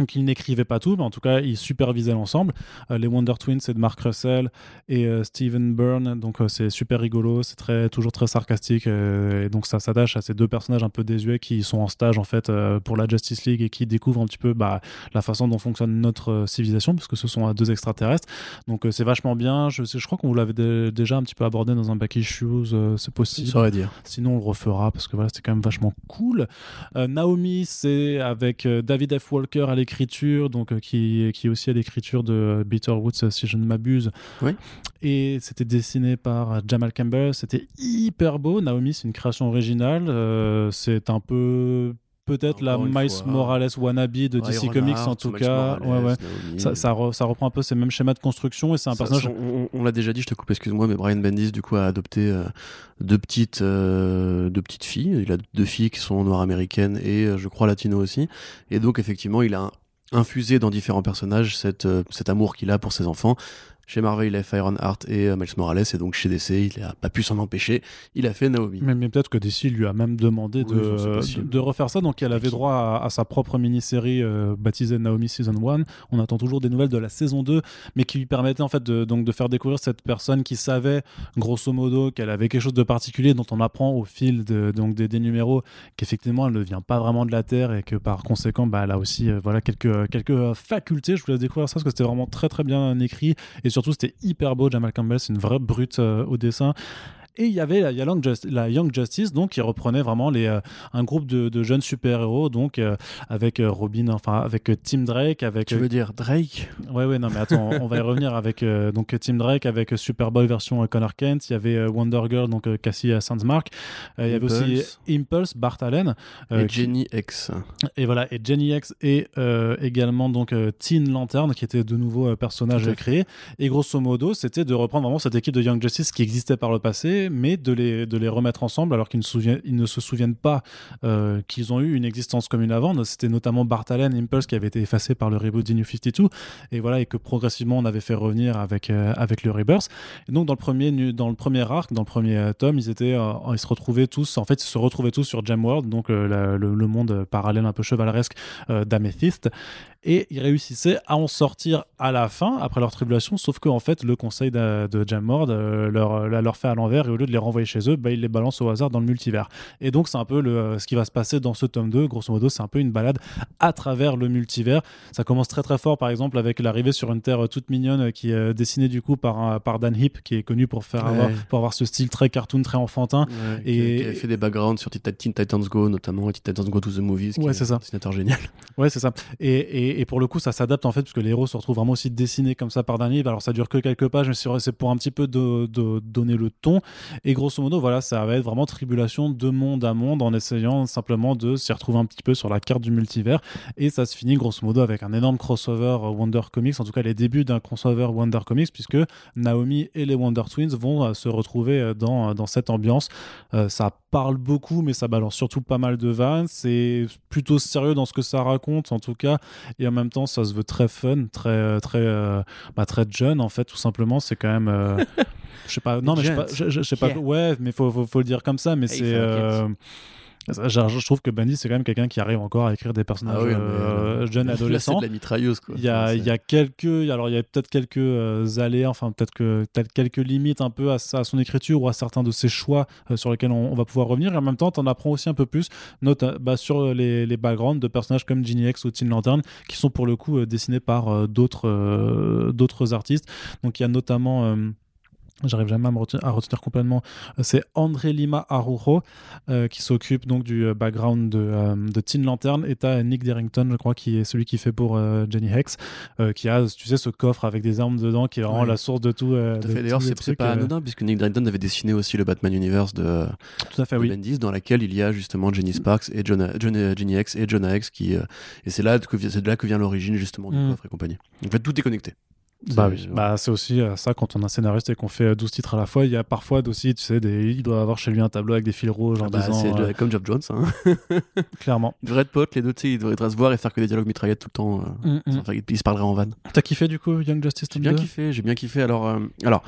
Donc il n'écrivait pas tout, mais en tout cas il supervisait l'ensemble. Euh, les Wonder Twins, c'est de Mark Russell et euh, Steven Byrne, donc euh, c'est super rigolo, c'est très toujours très sarcastique, euh, et donc ça s'attache à ces deux personnages un peu désuets qui sont en stage en fait pour la Justice League et qui découvrent un petit peu bah, la façon dont fonctionne notre civilisation, parce que ce sont deux extraterrestres. Donc c'est vachement bien. Je, crois qu'on vous l'avait dé- déjà un petit peu abordé dans un back issues, c'est possible. Ça dire. Sinon, on le refera parce que voilà, c'était quand même vachement cool. Naomi, c'est avec David F. Walker à l'écriture, donc euh, qui, qui est aussi à l'écriture de euh, Bitter Woods, si je ne m'abuse. Oui. Et c'était dessiné par euh, Jamal Campbell. C'était hyper beau. Naomi, c'est une création originale. Euh, c'est un peu peut-être la Miles fois. Morales wannabe de DC Comics en tout cas. Morales, ouais, ouais. Naomi. Ça, ça, re- ça reprend un peu ces mêmes schémas de construction et c'est un Ça- personnage. on l'a déjà dit, je te coupe, excuse-moi, mais Brian Bendis, du coup, a adopté euh, deux, petites, euh, deux petites filles. Il a deux filles qui sont noires américaines et, euh, je crois, latino aussi. Et donc, effectivement, il a infusé dans différents personnages euh, cet amour qu'il a pour ses enfants. Chez Marvel, il a fait Ironheart et euh, Miles Morales, et donc chez DC, il n'a pas pu s'en empêcher. Il a fait Naomi. Mais, mais peut-être que DC lui a même demandé Oui, de, refaire ça. Donc elle avait droit à, à sa propre mini-série euh, baptisée Naomi Season 1. On attend toujours des nouvelles de la saison 2, mais qui lui permettait en fait de, donc, de faire découvrir cette personne qui savait grosso modo qu'elle avait quelque chose de particulier dont on apprend au fil de, donc, des, des numéros qu'effectivement elle ne vient pas vraiment de la Terre et que par conséquent bah, elle a aussi euh, voilà, quelques, quelques facultés. Je voulais découvrir ça parce que c'était vraiment très très bien écrit et surtout c'était hyper beau. Jamal Campbell, c'est une vraie brute euh, au dessin. Et il y avait la Young, Just- la Young Justice, donc qui reprenait vraiment les, euh, un groupe de, de jeunes super-héros, donc euh, avec euh, Robin, enfin avec Tim Drake, avec Tu veux dire Drake? Ouais, ouais, non, mais attends, on va y revenir avec donc Tim Drake, avec Superboy version Connor Kent. Il y avait Wonder Girl, donc Cassie Sandsmark. Il y avait aussi Impulse. Bart Allen. et qui- Jenny X. et voilà, et Jenny X et également donc Teen Lantern, qui était de nouveaux personnages Tout à euh, créés. Et grosso modo, c'était de reprendre vraiment cette équipe de Young Justice qui existait par le passé, mais de les, de les remettre ensemble alors qu'ils ne, ne se souviennent pas euh, qu'ils ont eu une existence commune avant. C'était notamment Bart Allen, Impulse, qui avait été effacé par le reboot d'Inu 52. Et voilà, et que progressivement on avait fait revenir avec, euh, avec le Rebirth. Et donc dans le premier, dans le premier arc, dans le premier euh, tome, ils étaient, ils se retrouvaient tous, en fait, ils se retrouvaient tous sur Jamworld, donc le, monde parallèle un peu chevaleresque d'Amethyst. Et ils réussissaient à en sortir à la fin, après leur tribulation, sauf que en fait, le conseil de, de Jamworld euh, leur, la leur fait à l'envers, et au lieu de les renvoyer chez eux, bah, ils les balancent au hasard dans le multivers. Et donc c'est un peu le, ce qui va se passer dans ce tome 2, grosso modo, c'est un peu une balade à travers le multivers. Ça commence très très fort, par exemple, avec l'arrivée sur une terre euh, toute mignonne euh, qui est dessinée du coup par, un- par Dan Hip, qui est connu pour, faire Ouais. avoir, pour avoir ce style très cartoon, très enfantin. Ouais, Et- qui, qui avait fait des backgrounds sur Teen Titans Go, notamment, et Teen Titans Go to the Movies. qui Ouais, est c'est ça. Un dessinateur génial. Ouais, c'est ça. Et, et, et pour le coup, ça s'adapte en fait, parce que les héros se retrouvent vraiment aussi dessinés comme ça par Hip. Alors ça dure que quelques pages, mais c'est pour un petit peu de, donner le ton. Et grosso modo, voilà, ça va être vraiment tribulation de monde à monde en essayant simplement de s'y retrouver un petit peu sur la carte du multivers. Et ça se finit grosso modo avec un énorme crossover euh, Wonder Comics, en tout cas les débuts d'un crossover Wonder Comics, puisque Naomi et les Wonder Twins vont euh, se retrouver euh, dans, dans cette ambiance. Ça parle beaucoup, mais ça balance surtout pas mal de vannes. C'est plutôt sérieux dans ce que ça raconte, en tout cas. Et en même temps, ça se veut très fun, très, euh, très, euh, bah, très jeune, en fait, tout simplement. C'est quand même. euh, [LAUGHS] je sais pas, non, mais je sais pas, je, je sais pas, Yeah. ouais, mais faut, faut, faut le dire comme ça, mais Hey, c'est. Euh, je, trouve que Bendy, c'est quand même quelqu'un qui arrive encore à écrire des personnages Ah oui, euh, jeunes [LAUGHS] c'est adolescents. de la mitrailleuse, quoi. Il y a, Enfin, il y a quelques, alors il y a peut-être quelques euh, aléas, enfin peut-être que quelques limites un peu à, son écriture ou à certains de ses choix euh, sur lesquels on, on va pouvoir revenir. Et en même temps, t'en apprends aussi un peu plus, note bah, sur les, les backgrounds de personnages comme Ginny X ou Teen Lantern, qui sont pour le coup euh, dessinés par euh, d'autres euh, d'autres artistes. Donc il y a notamment euh, j'arrive jamais à, me retenir, à retenir complètement, euh, c'est André Lima Aruro euh, qui s'occupe donc du euh, background de, euh, de Teen Lantern et t'as Nick Derrington, je crois, qui est celui qui fait pour euh, Jenny Hex, qui a, tu sais, ce coffre avec des armes dedans qui est vraiment Ouais. la source de tout. Tout à de fait. D'ailleurs, c'est pas anodin, puisque Nick Drayton avait dessiné aussi le Batman Universe de, Tout à fait, de oui. Bendis, dans laquelle il y a justement Jenny Sparks et Jonah, Jonah- Jenny X et Jonah X qui, et c'est là que c'est là que vient l'origine justement du Mm. coffre et compagnie. En fait, tout est connecté. Bah oui, bah, c'est aussi euh, ça quand on est scénariste et qu'on fait euh, 12 titres à la fois. Il y a parfois aussi, tu sais, des... il doit avoir chez lui un tableau avec des fils rouges en Ah bah, disant euh, comme Job Jones. Hein. [LAUGHS] clairement. Ils devraient être potes, les deux, tu sais, ils devraient se voir et faire que des dialogues mitraillettes tout le temps. euh, Mm, mm. faire- ils se parleraient en vanne. T'as kiffé du coup Young Justice J'ai bien 2? kiffé, j'ai bien kiffé. Alors, euh, alors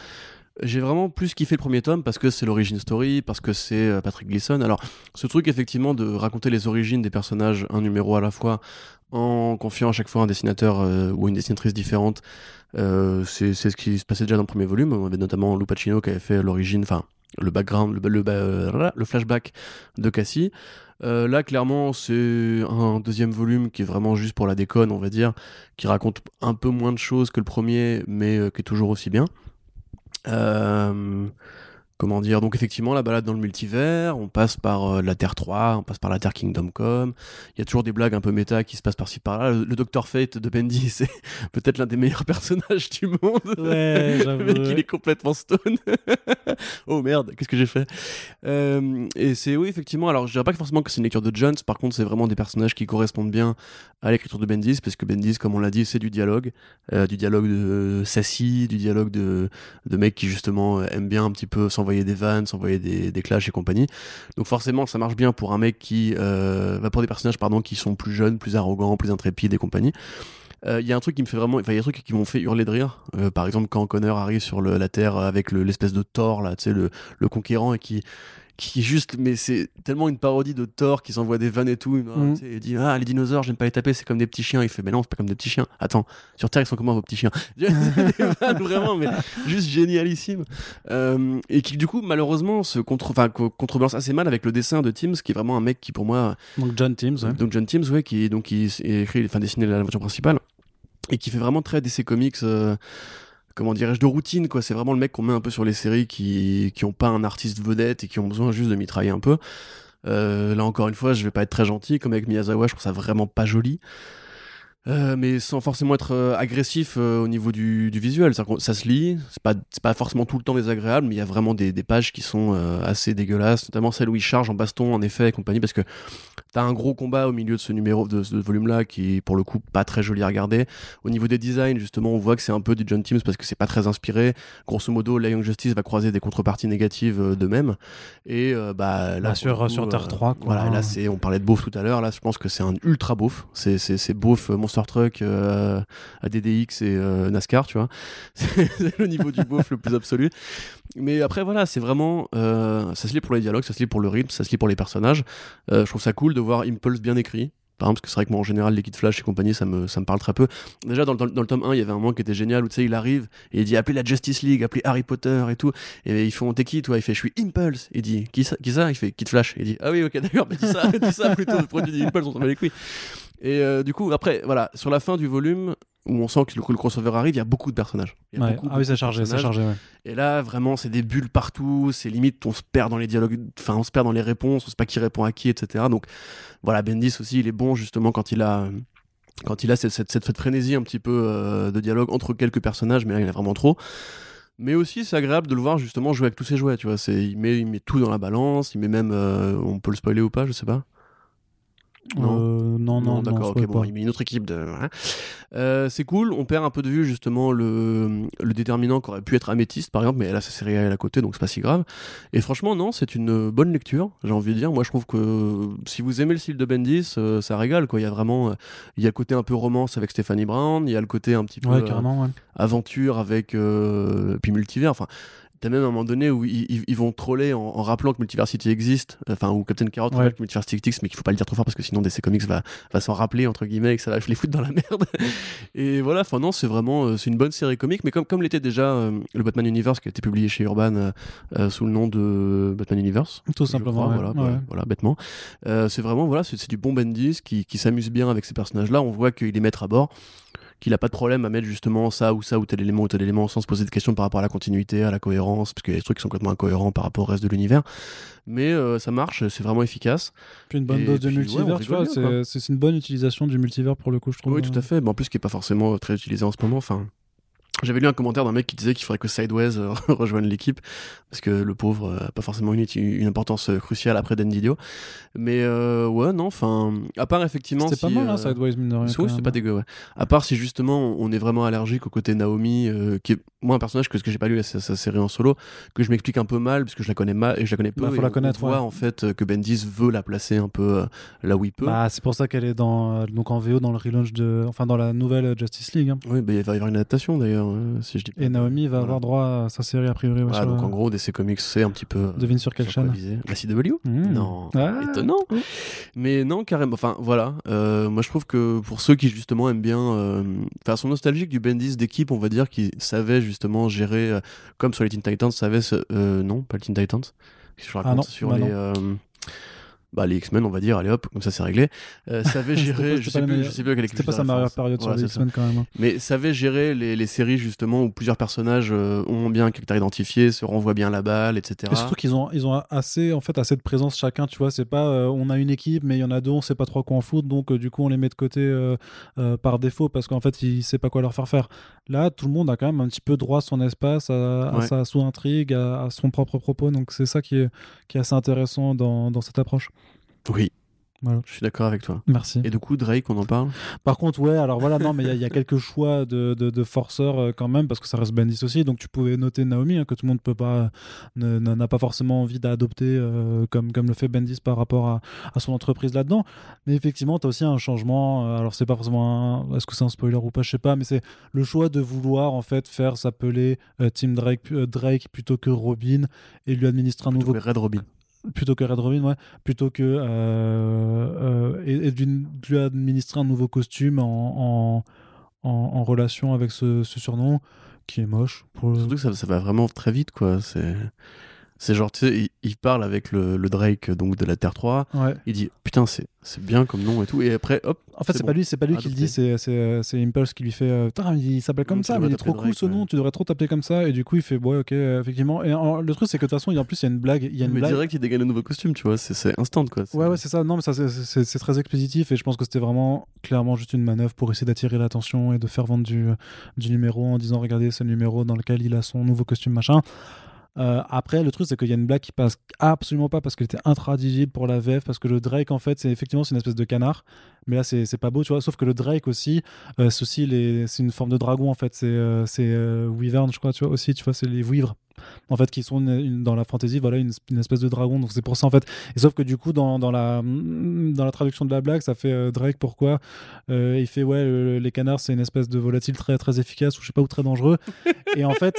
j'ai vraiment plus kiffé le premier tome parce que c'est l'origin story, parce que c'est euh, Patrick Gleason. Alors, ce truc effectivement de raconter les origines des personnages un numéro à la fois en confiant à chaque fois un dessinateur euh, ou une dessinatrice différente, euh, c'est ce qui se passait déjà dans le premier volume. On avait notamment Lou Pacino qui avait fait l'origine, enfin le background, le, flashback de Cassie. Euh, là, clairement, c'est un deuxième volume qui est vraiment juste pour la déconne, on va dire, qui raconte un peu moins de choses que le premier, mais qui est toujours aussi bien. Comment dire Donc, effectivement, la balade dans le multivers, on passe par euh, la Terre 3, on passe par la Terre Kingdom Come. Il y a toujours des blagues un peu méta qui se passent par-ci par-là. Le, le Dr. Fate de Bendy, [LAUGHS] c'est peut-être l'un des meilleurs [LAUGHS] personnages du monde. Ouais, le mec, il est complètement stone. [LAUGHS] oh merde, qu'est-ce que j'ai fait? Euh, Et c'est oui, effectivement. Alors, je dirais pas que forcément que c'est une lecture de Jones. Par contre, c'est vraiment des personnages qui correspondent bien à l'écriture de Bendis, parce que Bendis, comme on l'a dit, c'est du dialogue, Euh, du dialogue de sassy, du dialogue de de mecs qui justement aiment bien un petit peu s'envoyer des vannes, s'envoyer des, clashs et compagnie. Donc forcément, ça marche bien pour un mec qui, euh, bah, pour des personnages pardon, qui sont plus jeunes, plus arrogants, plus intrépides et compagnie. Euh, Il y a un truc qui me fait vraiment, enfin il y a des trucs qui m'ont fait hurler de rire. Euh, par exemple, quand Connor arrive sur la Terre avec le- l'espèce de Thor là, tu sais le, le conquérant et qui qui juste, mais c'est tellement une parodie de Thor qui s'envoie des vannes et tout. Il, sais, il dit ah les dinosaures, j'aime pas les taper, c'est comme des petits chiens. Il fait mais non, c'est pas comme des petits chiens. Attends, sur Terre ils sont comment vos petits chiens? [LAUGHS] Des vannes vraiment, mais juste génialissime. Euh, et qui du coup malheureusement se contre, contrebalance assez mal avec le dessin de Teams, qui est vraiment un mec qui pour moi Donc John Teams, ouais. donc John Teams, ouais, qui donc qui est écrit, enfin dessiné l'aventure principale et qui fait vraiment très DC Comics. euh, comment dirais-je de routine quoi. C'est vraiment le mec qu'on met un peu sur les séries qui qui ont pas un artiste vedette et qui ont besoin juste de mitrailler un peu. Euh, là encore une fois je vais pas être très gentil. Comme avec Miyazawa je trouve ça vraiment pas joli Euh, mais sans forcément être euh, agressif euh, au niveau du, du visuel. Ça se lit, c'est pas, c'est pas forcément tout le temps désagréable, mais il y a vraiment des, des pages qui sont euh, assez dégueulasses, notamment celle où il charge en baston, en effet, et compagnie, parce que t'as un gros combat au milieu de ce numéro, de ce volume-là, qui est pour le coup pas très joli à regarder. Au niveau des designs, justement, on voit que c'est un peu du John Teams parce que c'est pas très inspiré. Grosso modo, la Young Justice va croiser des contreparties négatives euh, d'eux-mêmes. Et euh, bah, là, Bah, sur- coup, sur Terre euh, 3, quoi. Voilà, là, c'est, on parlait de beauf tout à l'heure. Là, je pense que c'est un ultra beauf. C'est, c'est, c'est beauf euh, Monster Truck, euh, ADDX et euh, NASCAR, tu vois. [LAUGHS] C'est, le niveau du beauf le plus absolu. Mais après, voilà, c'est vraiment. euh, ça se lit pour les dialogues, ça se lit pour le rythme, ça se lit pour les personnages. Euh, je trouve ça cool de voir Impulse bien écrit. Par exemple, parce que c'est vrai que moi, en général, les Kid Flash et compagnie, ça me, ça me parle très peu. Déjà, dans le, dans le tome 1, il y avait un moment qui était génial où tu sais, il arrive et il dit appelez la Justice League, appelez Harry Potter et tout. Et ils font t'es qui toi? Il fait je suis Impulse. Il dit qui ça, Il fait Kid Flash. Il dit ah oui, ok, d'accord, mais dis ça, [LAUGHS] dis ça plutôt. Pourquoi tu dis Impulse On s'en bat les couilles. Et euh, du coup, après, voilà, sur la fin du volume, où on sent que le, le crossover arrive, il y a beaucoup de personnages. Il y a Ouais. beaucoup, Ah oui, de chargé, personnages. chargé, ouais. Et là, vraiment, c'est des bulles partout. C'est limite, on se perd dans les dialogues. Enfin, on se perd dans les réponses. On sait pas qui répond à qui, etc. Donc, voilà, Bendis aussi, il est bon justement quand il a. Quand il a cette, cette, cette, frénésie un petit peu euh, de dialogue entre quelques personnages, mais là il y en a vraiment trop. Mais aussi c'est agréable de le voir justement jouer avec tous ses jouets, tu vois. Il, met, il met tout dans la balance, il met même. euh, on peut le spoiler ou pas, je sais pas. Non. Euh, non, non, non, d'accord, ok, bon, il met une autre équipe de. Euh, c'est cool, on perd un peu de vue justement le, le déterminant qui aurait pu être Améthyste par exemple, mais là c'est série à côté donc c'est pas si grave. Et franchement, non, c'est une bonne lecture, j'ai envie de dire. Moi je trouve que si vous aimez le style de Bendis, euh, ça régale quoi. Il y a vraiment. il y a le côté un peu romance avec Stephanie Brown, il y a le côté un petit peu Ouais, carrément, ouais. aventure avec. puis multivers, enfin. T'as même un moment donné où ils, ils- ils vont troller en, en rappelant que Multiversity existe, enfin, où Captain Carrot Ouais. rappelle que Multiversity existe, mais qu'il faut pas le dire trop fort parce que sinon DC Comics va, va s'en rappeler, entre guillemets, et que ça va les foutre dans la merde. [LAUGHS] et voilà, enfin, non, c'est vraiment, euh, c'est une bonne série comique, mais comme, comme l'était déjà euh, le Batman Universe qui a été publié chez Urban euh, euh, sous le nom de Batman Universe. Tout simplement. crois, ouais. voilà, Ouais. voilà, voilà, bêtement. Euh, c'est vraiment, voilà, c'est c'est du bon Bendis qui, qui s'amuse bien avec ces personnages-là. On voit qu'il les met à bord, qu'il a pas de problème à mettre justement ça ou ça ou tel élément ou tel élément sans se poser de questions par rapport à la continuité, à la cohérence, parce qu'il y a des trucs qui sont complètement incohérents par rapport au reste de l'univers. Mais euh, ça marche, c'est vraiment efficace. Puis une bonne Et dose de puis, multivers, tu vois, c'est c'est une bonne utilisation du multivers pour le coup, je trouve. Oui, tout à fait. Mais en plus, qui est pas forcément très utilisé en ce moment. Enfin, j'avais lu un commentaire d'un mec qui disait qu'il faudrait que Sideways euh, [LAUGHS] rejoigne l'équipe parce que le pauvre euh, a pas forcément une, importance euh, cruciale après Dan Didio. Mais euh, ouais, non. Enfin, à part effectivement, C'était pas mal, hein, Sideways, mine de rien. Oui, c'est pas dégueu, ouais. À part si justement on est vraiment allergique au côté Naomi, euh, qui est moi un personnage que ce que j'ai pas lu sa, sa série en solo, que je m'explique un peu mal parce que je la connais mal et je la connais peu. Bah, faut et la on- connaître, On voit ouais. en fait que Bendis veut la placer un peu euh, là où il peut. Bah, c'est pour ça qu'elle est dans, donc en VO dans le relaunch de. Enfin, dans la nouvelle Justice League. hein. Oui, bah, il va y avoir une adaptation d'ailleurs, euh, si je dis pas. Et Naomi va Voilà. avoir droit à sa série a priori. ouais, sur, donc euh, en gros, DC Comics, c'est un petit peu. euh, Devine sur quelle chaîne. La CW Mmh. Non. Ah. Étonnant. Mais non, carrément. Enfin, voilà. Euh, moi, je trouve que pour ceux qui justement aiment bien, euh, enfin, sont nostalgiques du Bendis d'équipe, on va dire, qui savait justement gérer, euh, comme sur les Teen Titans, savait, ce- euh, non, pas les Teen Titans. Je raconte Ah non, sur bah les. Bah, les X-Men, on va dire, allez hop, comme ça c'est réglé. Euh, [LAUGHS] savait gérer, pas- je sais, plus, je sais plus quelle C'était pas sa meilleure période sur les. X-Men quand même. hein. Mais savait gérer les, les séries justement où plusieurs personnages euh, ont bien un caractère identifié, se renvoient bien la balle, etc. Et surtout qu'ils ont, ils ont assez, en fait, assez de présence chacun, tu vois. C'est pas, euh, on a une équipe, mais il y en a deux, on sait pas trop quoi en foutre, donc du coup, on les met de côté par défaut parce qu'en fait, il sait pas quoi leur faire faire. Là, tout le monde a quand même un petit peu droit à son espace, à, à Ouais. sa sous-intrigue, à, à son propre propos, donc c'est ça qui est, qui est assez intéressant dans, dans cette approche. Oui, Voilà. je suis d'accord avec toi. Merci. Et du coup, Drake, on en parle Par contre, ouais, alors voilà, non, mais il y a- il y, a quelques choix de, de, de forceurs euh, quand même, parce que ça reste Bendis aussi. Donc tu pouvais noter Naomi, hein, que tout le monde peut pas, n'a pas forcément envie d'adopter euh, comme, comme le fait Bendis par rapport à, à son entreprise là-dedans. Mais effectivement, tu as aussi un changement. euh, alors c'est pas forcément un. Est-ce que c'est un spoiler ou pas Je sais pas, mais c'est le choix de vouloir en fait faire s'appeler Tim Drake, Drake plutôt que Robin et lui administrer un nouveau Red Robin. Plutôt que Red ouais, plutôt que euh, euh, et, lui administrer un nouveau costume en, en, relation avec ce, ce surnom qui est moche. Pour... Surtout que ça, ça va vraiment très vite, quoi. C'est, c'est genre, tu sais, il, il parle avec le, le Drake donc de la Terre 3. Ouais. Il dit putain, c'est, bien comme nom et tout. Et après, hop. En fait, c'est bon. pas lui, c'est pas lui qui le dit, c'est c'est Impulse qui lui fait. euh, Putain, il s'appelle comme ça, mais il est trop cool ce nom. Tu devrais trop t'appeler comme ça. Et du coup, il fait ouais, ok, euh, effectivement. Et en- le truc, c'est que de toute façon, il- en plus, il y a une blague. Il y a une Mais blague. direct, il dégaine un nouveau costume, tu vois. C'est, instant, quoi. Ouais, ouais, c'est ça. Non, mais ça, c'est très expéditif et je pense que c'était vraiment clairement juste une manœuvre pour essayer d'attirer l'attention et de faire vendre du, du numéro en disant regardez, c'est le numéro dans lequel il a son nouveau costume machin. Euh, après, le truc, c'est qu'il y a une blague qui passe absolument pas parce qu'elle était intraduisible pour la VF. Parce que le Drake, en fait, c'est effectivement une espèce de canard. Mais là, c'est pas beau, tu vois. Sauf que le Drake aussi, euh, c'est les- une forme de dragon, en fait. C'est euh, c'est, euh, Wyvern, je crois, tu vois, aussi, tu vois, c'est les vouivres. En fait, qui sont dans la fantasy, voilà, une, espèce de dragon. Donc c'est pour ça, en fait. Et sauf que du coup, dans, dans, la, dans la traduction de la blague, ça fait euh, Drake, pourquoi Il fait, ouais, le- les canards, c'est une espèce de volatile très, très efficace, ou je sais pas, ou très dangereux. Et en fait.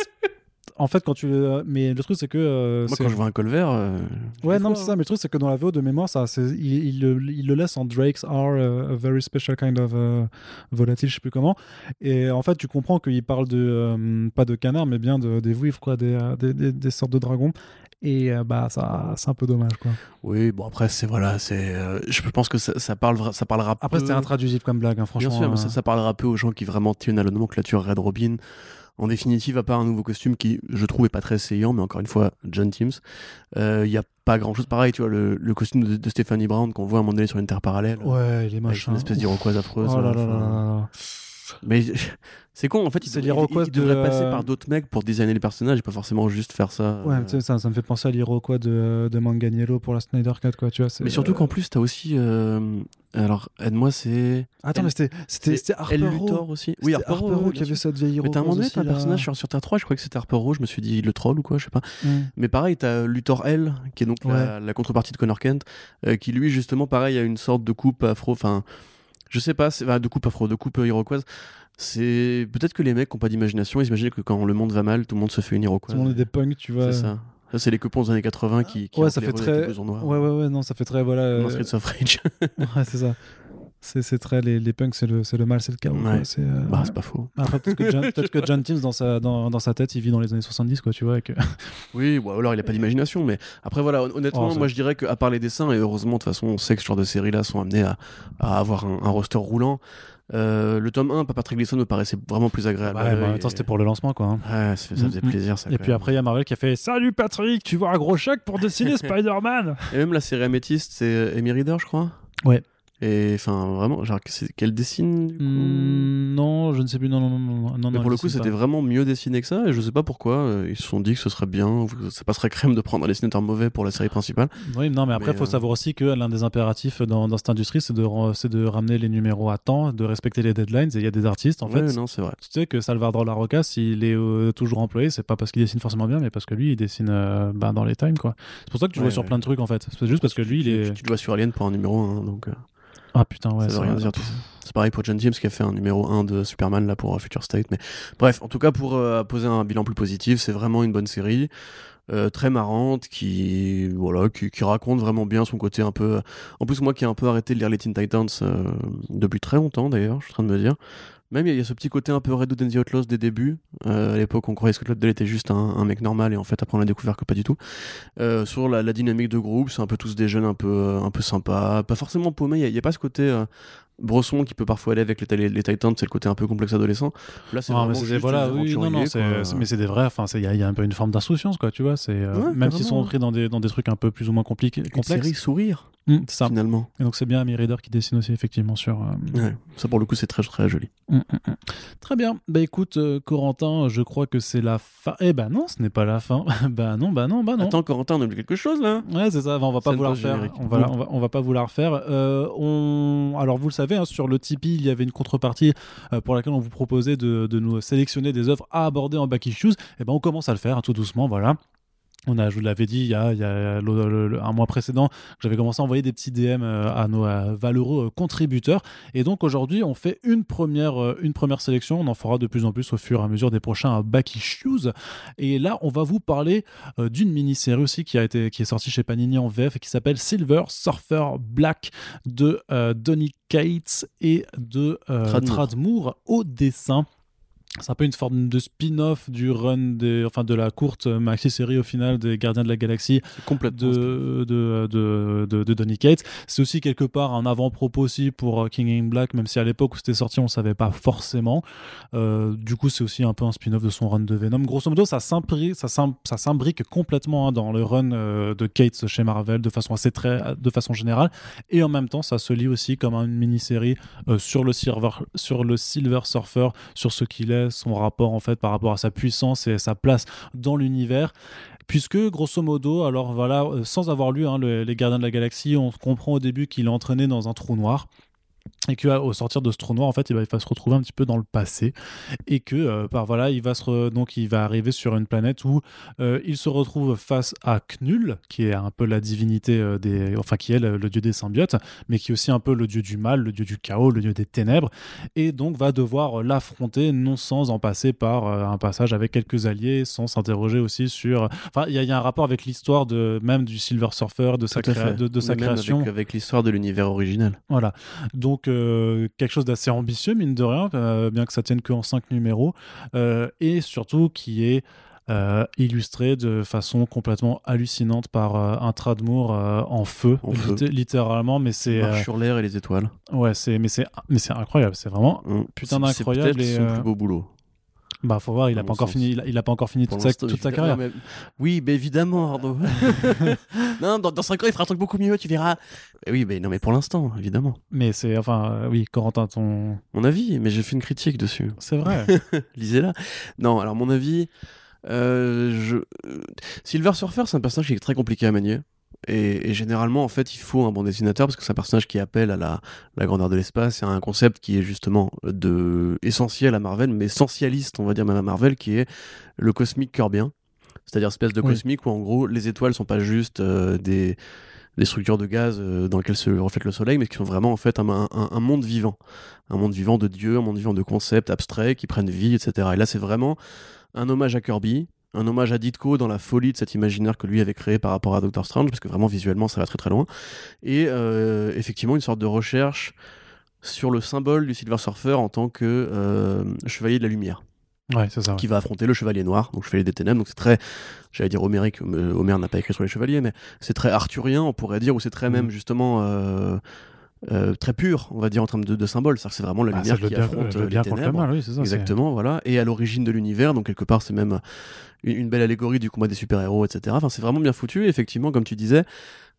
En fait, quand tu le- mais le truc c'est que euh, Moi, quand je vois un colvert. euh, Ouais, non, c'est ça. Mais le truc, c'est que dans la VO de mémoire, ça, il, il le, il le laisse en Drakes are uh, a very special kind of uh, volatile, je sais plus comment. Et en fait, tu comprends qu'il parle de, euh, pas de canard, mais bien de, des vouivres, quoi, des, euh, des, des- des sortes de dragons. Et euh, bah, ça, c'est un peu dommage, quoi. Oui, bon, après, c'est. Voilà, c'est. euh, je pense que ça, ça, parle, ça parlera Après, peu- c'était intraduisible comme blague, hein, franchement. Bien sûr, mais ça, euh, ça parlera peu aux gens qui vraiment tiennent à la nomenclature Red Robin. En définitive, à part un nouveau costume qui, je trouve, est pas très saillant, mais encore une fois, John Teams, il y a pas grand chose pareil, tu vois, le, le costume de, de Stephanie Brown qu'on voit à un moment donné sur une terre parallèle. Ouais, il est moche. une hein. espèce d'iroquoise affreuse. Oh là là, là Mais [LAUGHS] c'est con, en fait, il, C'est il- il devrait de, passer par d'autres mecs pour designer les personnages et pas forcément juste faire ça. Ouais, euh. ça, ça me fait penser à l'Iroquois de, de Manganiello pour la Snyder Cut, quoi, tu vois. Mais surtout euh, qu'en plus, t'as aussi. euh, Alors, aide-moi, c'est. Attends, Elle- mais c'était- Harper. Luthor aussi. Oui, Harper Row, qui avait cette vieille Mais t'as un moment un personnage sur, sur Terre 3, je crois que c'était Harper Row, je me suis dit le troll ou quoi, je sais pas. Mm. Mais pareil, t'as Luthor L, qui est donc la, la contrepartie de Connor Kent, euh, qui lui, justement, pareil, a une sorte de coupe afro, enfin, je sais pas, c'est- enfin, de coupe afro, de coupe euh, iroquoise. C'est peut-être que les mecs qui ont pas d'imagination, ils imaginent que quand le monde va mal, tout le monde se fait une Tout iroquoise. le monde est des punks, tu vois. C'est ça. Ça, c'est les coupons des années 80 qui, qui Ouais, ça fait très-. Ouais, ouais, ouais, non, ça fait très. Voilà. Euh, Streets of Rage. [LAUGHS] ouais, c'est ça. C'est c'est très. Les, les punks, c'est le, c'est le mal, c'est le chaos. quoi. Ouais. C'est, euh, bah, c'est pas faux. Après, peut-être que, John, [LAUGHS] peut-être que John Teams, dans sa, dans, dans sa tête, il vit dans les années 70, quoi, tu vois. et que- [LAUGHS] Oui, ou alors il a pas d'imagination, mais après voilà, hon- honnêtement, Oh, moi je dirais qu'à part les dessins, et heureusement de toute façon, on sait que ce genre de séries-là sont amenées à, à avoir un, un roster roulant. Euh, le tome 1, Patrick Gleason me paraissait vraiment plus agréable. Ouais, à bah, en l'œil même temps, et- c'était pour le lancement, quoi. hein. Ouais, ça, ça faisait Mm, mm. plaisir. Ça, Et puis même. après, il y a Marvel qui a fait Salut Patrick, tu vois un gros chèque pour dessiner [LAUGHS] Spider-Man Et même la série Améthyste, c'est Amy Reader, je crois. Ouais. Et enfin, vraiment, genre, qu'elle dessine du coup Hmm, Non, je ne sais plus. Non, non, non, non, Mais pour le coup, c'était vraiment mieux dessiné que ça, et je sais pas pourquoi. euh, ils se sont dit que ce serait bien, que ça passerait crème de prendre un dessinateur mauvais pour la série principale. Oui, non, mais après, il faut euh, savoir aussi que l'un des impératifs dans, dans cette industrie, c'est de, de ramener les numéros à temps, de respecter les deadlines. Et il y a des artistes, en Ouais, fait. non, c'est vrai. Tu sais que Salvador Larroca, s'il est euh, toujours employé, c'est pas parce qu'il dessine forcément bien, mais parce que lui, il dessine bah, dans les times, quoi. C'est pour ça que tu Ouais, vois sur plein de trucs, en fait. C'est juste parce que lui, il est. Tu, tu le vois sur Alien pour un numéro 1, donc euh, Ah putain, ouais. ça c'est veut rien dire. C'est pareil pour John James qui a fait un numéro 1 de Superman là pour euh, Future State. Mais bref, en tout cas, pour euh, poser un bilan plus positif, c'est vraiment une bonne série. euh, très marrante qui voilà qui, qui raconte vraiment bien son côté un peu en plus moi qui ai un peu arrêté de lire les Teen Titans euh, depuis très longtemps d'ailleurs je suis en train de me dire même il y a- ce petit côté un peu Red and the Outlaws des débuts. Euh, à l'époque on croyait que Scott Lobdell était juste un, mec normal et en fait après on a découvert que pas du tout. Euh, sur la, dynamique de groupe c'est un peu tous des jeunes un peu un peu sympas. Pas forcément paumés. Il y a- il y, a pas ce côté euh, Bresson qui peut parfois aller avec les, les, Titans c'est le côté un peu complexe adolescent là c'est vraiment mais voilà, oui, non, non, mais c'est des vrais, enfin, il y, a- il y a un peu une forme d'insouciance, quoi, tu vois, c'est, euh, Ouais, même s'ils sont pris dans des, dans des trucs un peu plus ou moins compliqués, une complexes. série sourire Mm, ça. finalement Et donc c'est bien Amy Reader qui dessine aussi, effectivement, sur. euh, ouais. ça pour le coup c'est très très joli Mm, mm, mm. Très bien. Bah écoute, euh, Corentin, je crois que c'est la fin. Eh ben non, ce n'est pas la fin. [LAUGHS] bah non, bah non, bah non. attends Corentin on oublie quelque chose là Ouais, c'est ça. On va pas vouloir faire. On va, on va, on va pas vouloir faire. On... Alors vous le savez, hein, sur le Tipeee, il y avait une contrepartie euh, pour laquelle on vous proposait de, nous sélectionner des œuvres à aborder en back issues. Et ben on commence à le faire hein, tout doucement. Voilà. On a, je vous l'avais dit il y a, il y a le- le- le- un mois précédent, j'avais commencé à envoyer des petits DM euh, à nos valeureux euh, contributeurs. Et donc aujourd'hui, on fait une première, euh, une première sélection. On en fera de plus en plus au fur et à mesure des prochains back issues. Et là, on va vous parler d'une mini-série aussi qui, a été, qui est sortie chez Panini en VF et qui s'appelle Silver Surfer Black de euh, Donny Cates et de euh. Tradmoor au dessin. C'est un peu une forme de spin-off du run des, enfin de la courte maxi-série au final des Gardiens de la Galaxie complètement de, de, de, de, de Donny Cates. C'est aussi quelque part un avant-propos aussi pour euh, King in Black, même si à l'époque où c'était sorti, on savait pas forcément. Euh, du coup, c'est aussi un peu un spin-off de son run de Venom. Grosso modo, ça s'imbrique, ça s'im- ça s'imbrique complètement hein, dans le run euh, de Cates chez Marvel de façon assez très, de façon générale. Et en même temps, ça se lit aussi comme une mini-série euh, sur le Silver, sur le Silver Surfer, sur ce qu'il est, son rapport en fait par rapport à sa puissance et sa place dans l'univers. Puisque, grosso modo, alors voilà, euh, sans avoir lu hein, le- Les Gardiens de la Galaxie, on comprend au début qu'il est entraîné dans un trou noir. Et qu'au sortir de ce trou noir, en fait, il va, il va se retrouver un petit peu dans le passé. Et que, euh, par voilà, il va, se re- donc, il va arriver sur une planète où euh, il se retrouve face à Knull, qui est un peu la divinité euh, des. Enfin, qui est le, le dieu des symbiotes, mais qui est aussi un peu le dieu du mal, le dieu du chaos, le dieu des ténèbres. Et donc, va devoir l'affronter, non sans en passer par un passage avec quelques alliés, sans s'interroger aussi sur. Enfin, il y, a- il y a un rapport avec l'histoire de même du Silver Surfer, de sa, créa- de, de sa création. avec, avec l'histoire de l'univers original Voilà. Donc, euh, quelque chose d'assez ambitieux, mine de rien, euh, bien que ça tienne qu'en 5 numéros. euh, et surtout qui est illustré de façon complètement hallucinante par un Tradmoor euh, en feu, En feu. litté- littéralement. Mais c'est. sur l'air et les étoiles ouais, c'est. Mais c'est mais c'est incroyable. C'est vraiment. Hum. Putain C'est- c'est d'incroyable peut-être et, son plus beau boulot Bah, faut voir, il À a mon pas encore fini. Il a, il a pas encore fini toute sa, toute carrière. mais- Oui, mais évidemment, Arnaud. [LAUGHS] [LAUGHS] non, dans, dans 5 ans, il fera un truc beaucoup mieux, tu verras. Oui, mais non, mais pour l'instant, évidemment. Mais c'est. Enfin, euh, oui, Corentin, ton. Mon avis, mais j'ai fait une critique dessus. C'est vrai. [LAUGHS] Lisez-la. Non, alors mon avis, euh, je... euh, Silver Surfer, c'est un personnage qui est très compliqué à manier. Et, et généralement, en fait, il faut un bon dessinateur parce que c'est un personnage qui appelle à la, la grandeur de l'espace et à un concept qui est justement de essentiel à Marvel, mais essentialiste, on va dire même à Marvel, qui est le cosmique Kirbien. C'est-à-dire espèce de Oui. cosmique où en gros les étoiles sont pas juste euh, des, des structures de gaz euh, dans lesquelles se reflète le soleil, mais qui sont vraiment en fait un, un- un monde vivant. Un monde vivant de dieux, un monde vivant de concepts abstraits qui prennent vie, etc. Et là c'est vraiment un hommage à Kirby, un hommage à Ditko dans la folie de cet imaginaire que lui avait créé par rapport à Doctor Strange, parce que vraiment visuellement ça va très très loin. Et euh, effectivement une sorte de recherche sur le symbole du Silver Surfer en tant que euh, chevalier de la lumière ouais, ouais. qui va affronter le chevalier noir, donc chevalier des ténèbres. Donc c'est très, j'allais dire homérique, euh, Homère n'a pas écrit sur les chevaliers, mais c'est très arthurien, on pourrait dire, ou c'est très Mhm. même justement euh, euh, très pur, on va dire en termes de, de symboles. C'est vraiment la Bah, lumière qui affronte le euh, les le ténèbres. mal, oui, c'est ça. c'est- Exactement, voilà. Et à l'origine de l'univers, donc quelque part, c'est même une, une belle allégorie du combat des super-héros, etc. Enfin, c'est vraiment bien foutu. Et effectivement, comme tu disais,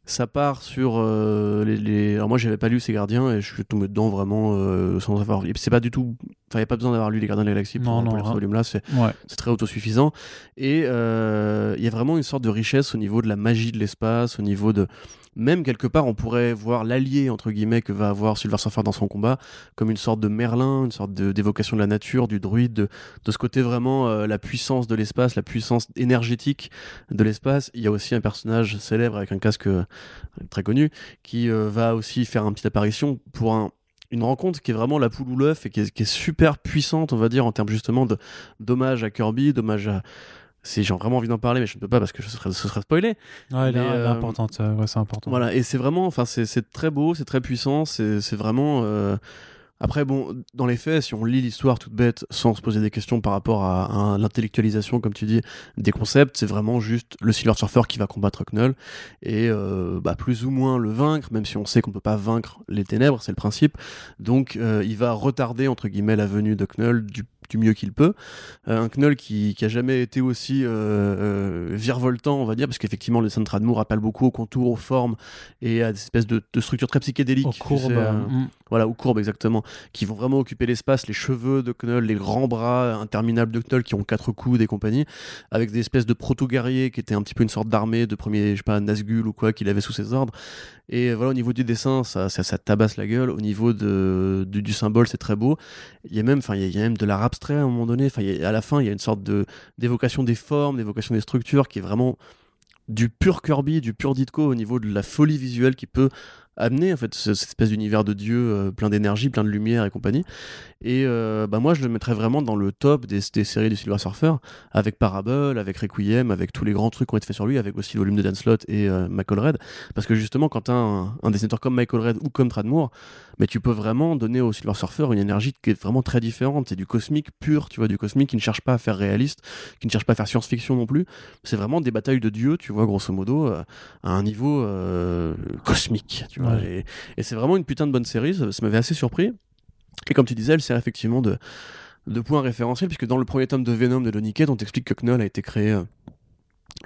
ça part sur euh, les, les- Alors moi, j'avais pas lu ces Gardiens et je suis tombé dedans vraiment euh, sans avoir. et C'est pas du tout. Enfin, il n'y a pas besoin d'avoir lu les Gardiens de la Galaxie pour, Non, ce hein. volume-là. C'est Ouais. très autosuffisant. Et euh, il y a vraiment une sorte de richesse au niveau de la magie de l'espace, au niveau de. Même quelque part, on pourrait voir l'allié, entre guillemets, que va avoir Silver Surfer dans son combat, comme une sorte de Merlin, une sorte d'évocation de la nature, du druide, de, de ce côté vraiment euh, la puissance de l'espace, la puissance énergétique de l'espace. Il y a aussi un personnage célèbre avec un casque euh, très connu qui euh, va aussi faire une petite apparition pour un, une rencontre qui est vraiment la poule ou l'œuf et qui est, qui est super puissante, on va dire, en termes justement de d'hommage à Kirby, d'hommage à. Si j'ai vraiment envie d'en parler, mais je ne peux pas parce que ce serait, ce serait spoilé. Ouais, elle est- euh, importante. euh, Ouais, c'est important. Voilà, et c'est vraiment, enfin, c'est très beau, c'est très puissant, c'est c'est vraiment. euh, Après, bon, dans les faits, si on lit l'histoire toute bête sans se poser des questions par rapport à, à l'intellectualisation, comme tu dis, des concepts, c'est vraiment juste le Silver Surfer qui va combattre Knull et euh, bah, plus ou moins le vaincre, même si on sait qu'on peut pas vaincre les ténèbres, c'est le principe. Donc, euh, il va retarder entre guillemets la venue de Knull du du mieux qu'il peut. Euh, un Knull qui, qui a jamais été aussi euh, euh, virevoltant, on va dire, parce qu'effectivement, le Central Moore rappelle beaucoup aux contours, aux formes et à des espèces de, de structures très psychédéliques. Aux courbes. sais, mm. voilà, aux courbes exactement, qui vont vraiment occuper l'espace, les cheveux de Knull, les grands bras interminables de Knull qui ont quatre coudes et compagnie, avec des espèces de proto-guerriers qui étaient un petit peu une sorte d'armée de premier, je sais pas, Nazgûl ou quoi, qu'il avait sous ses ordres. Et voilà, au niveau du dessin, ça, ça, ça tabasse la gueule. Au niveau de, du, symbole, c'est très beau. Il y a même, enfin, il y a- même de l'art abstrait à un moment donné. Enfin, à la fin, il y a une sorte de d'évocation des formes, d'évocation des structures, qui est vraiment du pur Kirby, du pur Ditko au niveau de la folie visuelle qui peut amener en fait ce- cette espèce d'univers de dieu euh, plein d'énergie, plein de lumière et compagnie. Et euh, bah moi je le mettrais vraiment dans le top des, des séries du Silver Surfer, avec Parable, avec Requiem, avec tous les grands trucs qui ont été faits sur lui, avec aussi le volume de Dan Slott et euh, Michael Red. Parce que justement quand as un, un dessinateur comme Michael Red ou comme Trad Moore, mais tu peux vraiment donner au Silver Surfer une énergie qui est vraiment très différente. C'est du cosmique pur, tu vois, du cosmique qui ne cherche pas à faire réaliste, qui ne cherche pas à faire science-fiction non plus. C'est vraiment des batailles de dieux, tu vois, grosso modo, euh, à un niveau cosmique, tu vois. Et, c'est vraiment une putain de bonne série, ça, m'avait assez surpris. Et comme tu disais, elle sert effectivement de, de point référentiel, puisque dans le premier tome de Venom de Donny on t'explique que Knull a été créé euh,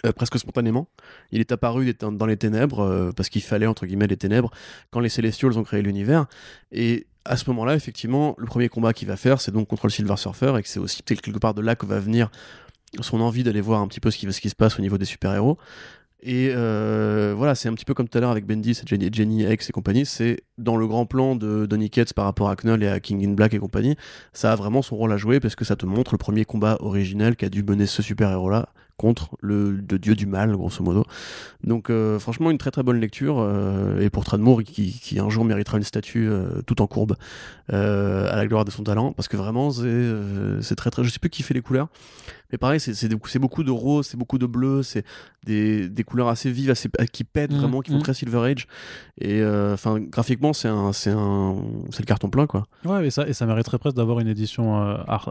euh, presque spontanément. Il est apparu dans les ténèbres, euh, parce qu'il fallait, entre guillemets, les ténèbres, quand les Celestials ont créé l'univers. Et à ce moment-là, effectivement, le premier combat qu'il va faire, c'est donc contre le Silver Surfer, et que c'est aussi quelque part de là que va venir son envie d'aller voir un petit peu ce qui se passe au niveau des super-héros. Et euh, voilà, c'est un petit peu comme tout à l'heure avec Bendis Jenny, Jenny X et compagnie. C'est dans le grand plan de Donny Cates par rapport à Knull et à King in Black et compagnie. Ça a vraiment son rôle à jouer parce que ça te montre le premier combat originel qu'a dû mener ce super-héros-là contre le, le dieu du mal, grosso modo. Donc, euh, franchement, une très très bonne lecture. euh, et pour Tradmour, qui, qui un jour méritera une statue euh, tout en courbe à la gloire de son talent. Parce que vraiment, c'est c'est très très. Je sais plus qui fait les couleurs. Mais pareil, c'est- c'est c'est beaucoup de rose, c'est beaucoup de bleu, c'est des, des couleurs assez vives, assez, qui pètent Mhm, vraiment, qui font mhm. très Silver Age. Et enfin, graphiquement, c'est un, c'est un, c'est le carton plein, quoi. Ouais, et ça, et ça mériterait presque d'avoir une édition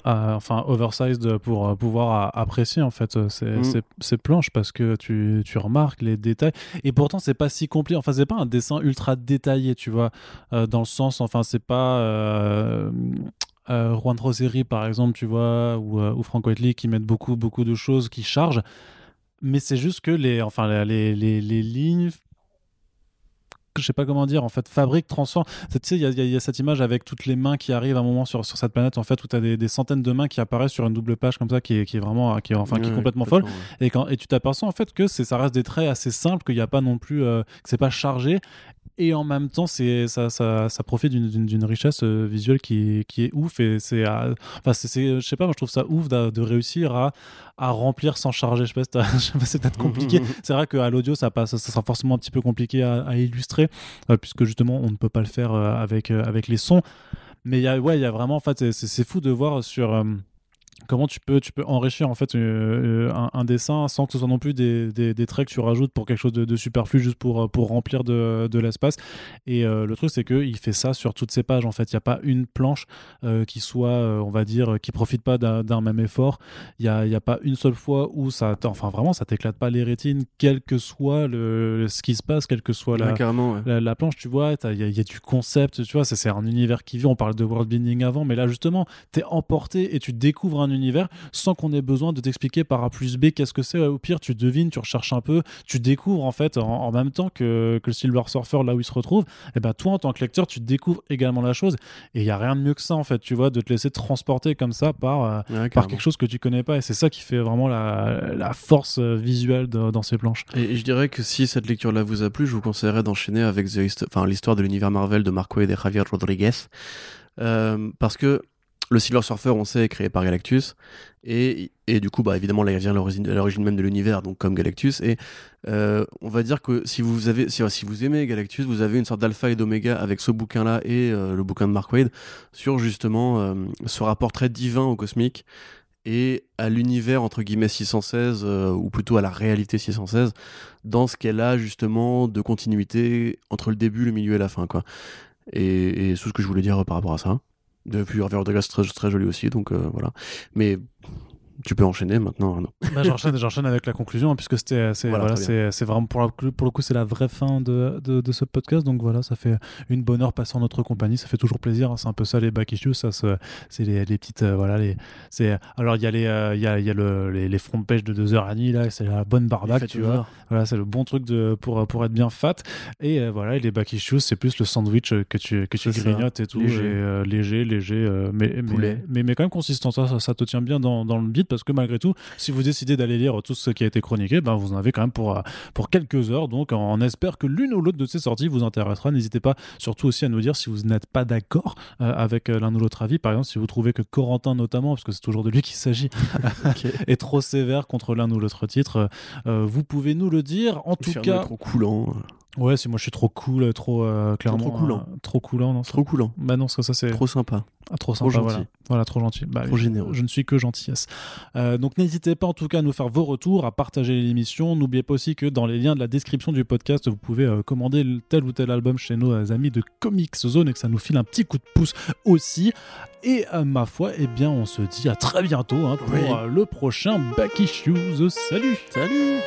enfin oversized pour pouvoir apprécier en fait euh, Mm. ces- planches parce que tu, tu remarques les détails. Et pourtant, c'est pas si compliqué. Enfin, c'est pas un dessin ultra détaillé, tu vois, euh, dans le sens, enfin, c'est pas. euh, euh, Juan Roseri par exemple tu vois ou, ou Frank Whiteley qui mettent beaucoup beaucoup de choses qui chargent mais c'est juste que les enfin les, les, les lignes je sais pas comment dire, en fait, fabrique, transforme. Tu sais, il y, a- y cette image avec toutes les mains qui arrivent à un moment sur, sur cette planète, en fait, où tu as des, des centaines de mains qui apparaissent sur une double page comme ça, qui est, qui est vraiment, qui est, enfin, qui est complètement folle. ouais. Et, quand, et tu t'aperçois, en fait, que ça reste des traits assez simples, qu'il n'y a pas non plus, euh, que c'est pas chargé. Et en même temps, c'est, ça, ça, ça profite d'une, richesse euh, visuelle qui, est- qui est ouf. Et c'est, euh, enfin, c'est, je sais pas, moi, je trouve ça ouf de, réussir à, à remplir sans charger. Je sais pas c'est [LAUGHS] peut-être compliqué. [LAUGHS] c'est vrai qu'à l'audio, ça, passe, ça sera forcément un petit peu compliqué à, à illustrer, euh, puisque justement, on ne peut pas le faire euh, avec, euh, avec les sons. Mais il y a, ouais, il y a vraiment, en fait, c'est fou de voir sur. Euh, comment tu peux, tu peux enrichir en fait euh, un, un, dessin sans que ce soit non plus des, des, des, traits que tu rajoutes pour quelque chose de, de superflu juste pour, pour remplir de, de l'espace. Et euh, le truc, c'est qu'il fait ça sur toutes ses pages. En fait, il n'y a pas une planche euh, qui soit, euh, on va dire, qui profite pas d'un même effort. Il n'y a, y a, pas une seule fois où ça, enfin vraiment, ça t'éclate pas les rétines, quel que soit le, ce qui se passe, quelle que soit la, ouais. la, la, planche. Tu vois, il y, y, a du concept, tu vois, c'est un univers qui vit. On parle de world building avant, mais là, justement, tu es emporté et tu découvres un univers sans qu'on ait besoin de t'expliquer par A plus B qu'est-ce que c'est. Au pire, tu devines, tu recherches un peu, tu découvres en fait en, en même temps que, que, le Silver Surfer là où il se retrouve. Et eh ben toi, en tant que lecteur, tu découvres également la chose. Et il y a rien de mieux que ça en fait, tu vois, de te laisser transporter comme ça par, euh, ouais, par quelque chose que tu connais pas. Et c'est ça qui fait vraiment la, la force euh, visuelle de, dans ces planches. Et, et, je dirais que si cette lecture-là vous a plu, je vous conseillerais d'enchaîner avec l'histoire de l'univers Marvel de Marco et de Javier Rodriguez. Euh, parce que le Silver Surfer, on sait, est créé par Galactus. Et, et du coup, bah, évidemment, là, il vient à l'origine même de l'univers, donc comme Galactus. Et euh, on va dire que si vous, avez, si, vous aimez Galactus, vous avez une sorte d'alpha et d'oméga avec ce bouquin-là et euh, le bouquin de Mark Wade sur justement euh, ce rapport très divin au cosmique et à l'univers entre guillemets 616 euh, ou plutôt à la réalité 616 dans ce qu'elle a justement de continuité entre le début, le milieu et la fin quoi. Et, et c'est ce que je voulais dire par rapport à ça. Depuis Hervé Rodriguez, très, très joli aussi, donc euh, voilà. Mais tu peux enchaîner maintenant, Arnaud. [LAUGHS] Bah, j'enchaîne, j'enchaîne avec la conclusion, hein, puisque c'était, c'est, voilà, voilà c'est, c'est vraiment pour, la, pour le coup, c'est la vraie fin de, de, de, ce podcast. Donc voilà, ça fait une bonne heure passée en notre compagnie. Ça fait toujours plaisir. Hein, c'est un peu ça les back issues. Ça, c'est les, les petites, euh, voilà, les, c'est, alors il y a les, euh, il y a, y a le, les, les front pages de 2h30 là. C'est la bonne barbaque, tu vois. Voilà, c'est le bon truc de, pour, pour être bien fat. Et euh, voilà, et les back issues, c'est plus le sandwich que tu, que tu grignotes et tout. Léger, et, euh, léger, léger mais, mais, mais, mais, quand même consistant. Ça, ça, ça te tient bien dans, dans le beat parce que malgré tout, si vous décidez d'aller lire tout ce qui a été chroniqué, ben vous en avez quand même pour, pour quelques heures. Donc on espère que l'une ou l'autre de ces sorties vous intéressera. N'hésitez pas surtout aussi à nous dire si vous n'êtes pas d'accord euh, avec l'un ou l'autre avis. Par exemple, si vous trouvez que Corentin notamment, parce que c'est toujours de lui qu'il s'agit, [LAUGHS] okay. est trop sévère contre l'un ou l'autre titre, euh, vous pouvez nous le dire. En tout cas, trop coulant. Ouais, si moi je suis trop cool, trop euh, clairement. Trop coulant. Euh, trop coulant, non Trop coulant. Bah non, ça, ça c'est. Trop sympa. Ah, trop sympa, trop voilà. Voilà, trop gentil. Bah, trop généreux. Je ne suis que gentillesse. Euh, donc n'hésitez pas en tout cas à nous faire vos retours, à partager l'émission. N'oubliez pas aussi que dans les liens de la description du podcast, vous pouvez euh, commander tel ou tel album chez nos amis de Comics Zone et que ça nous file un petit coup de pouce aussi. Et ma foi, eh bien, on se dit à très bientôt hein, pour oui. le prochain Back Issues. Salut Salut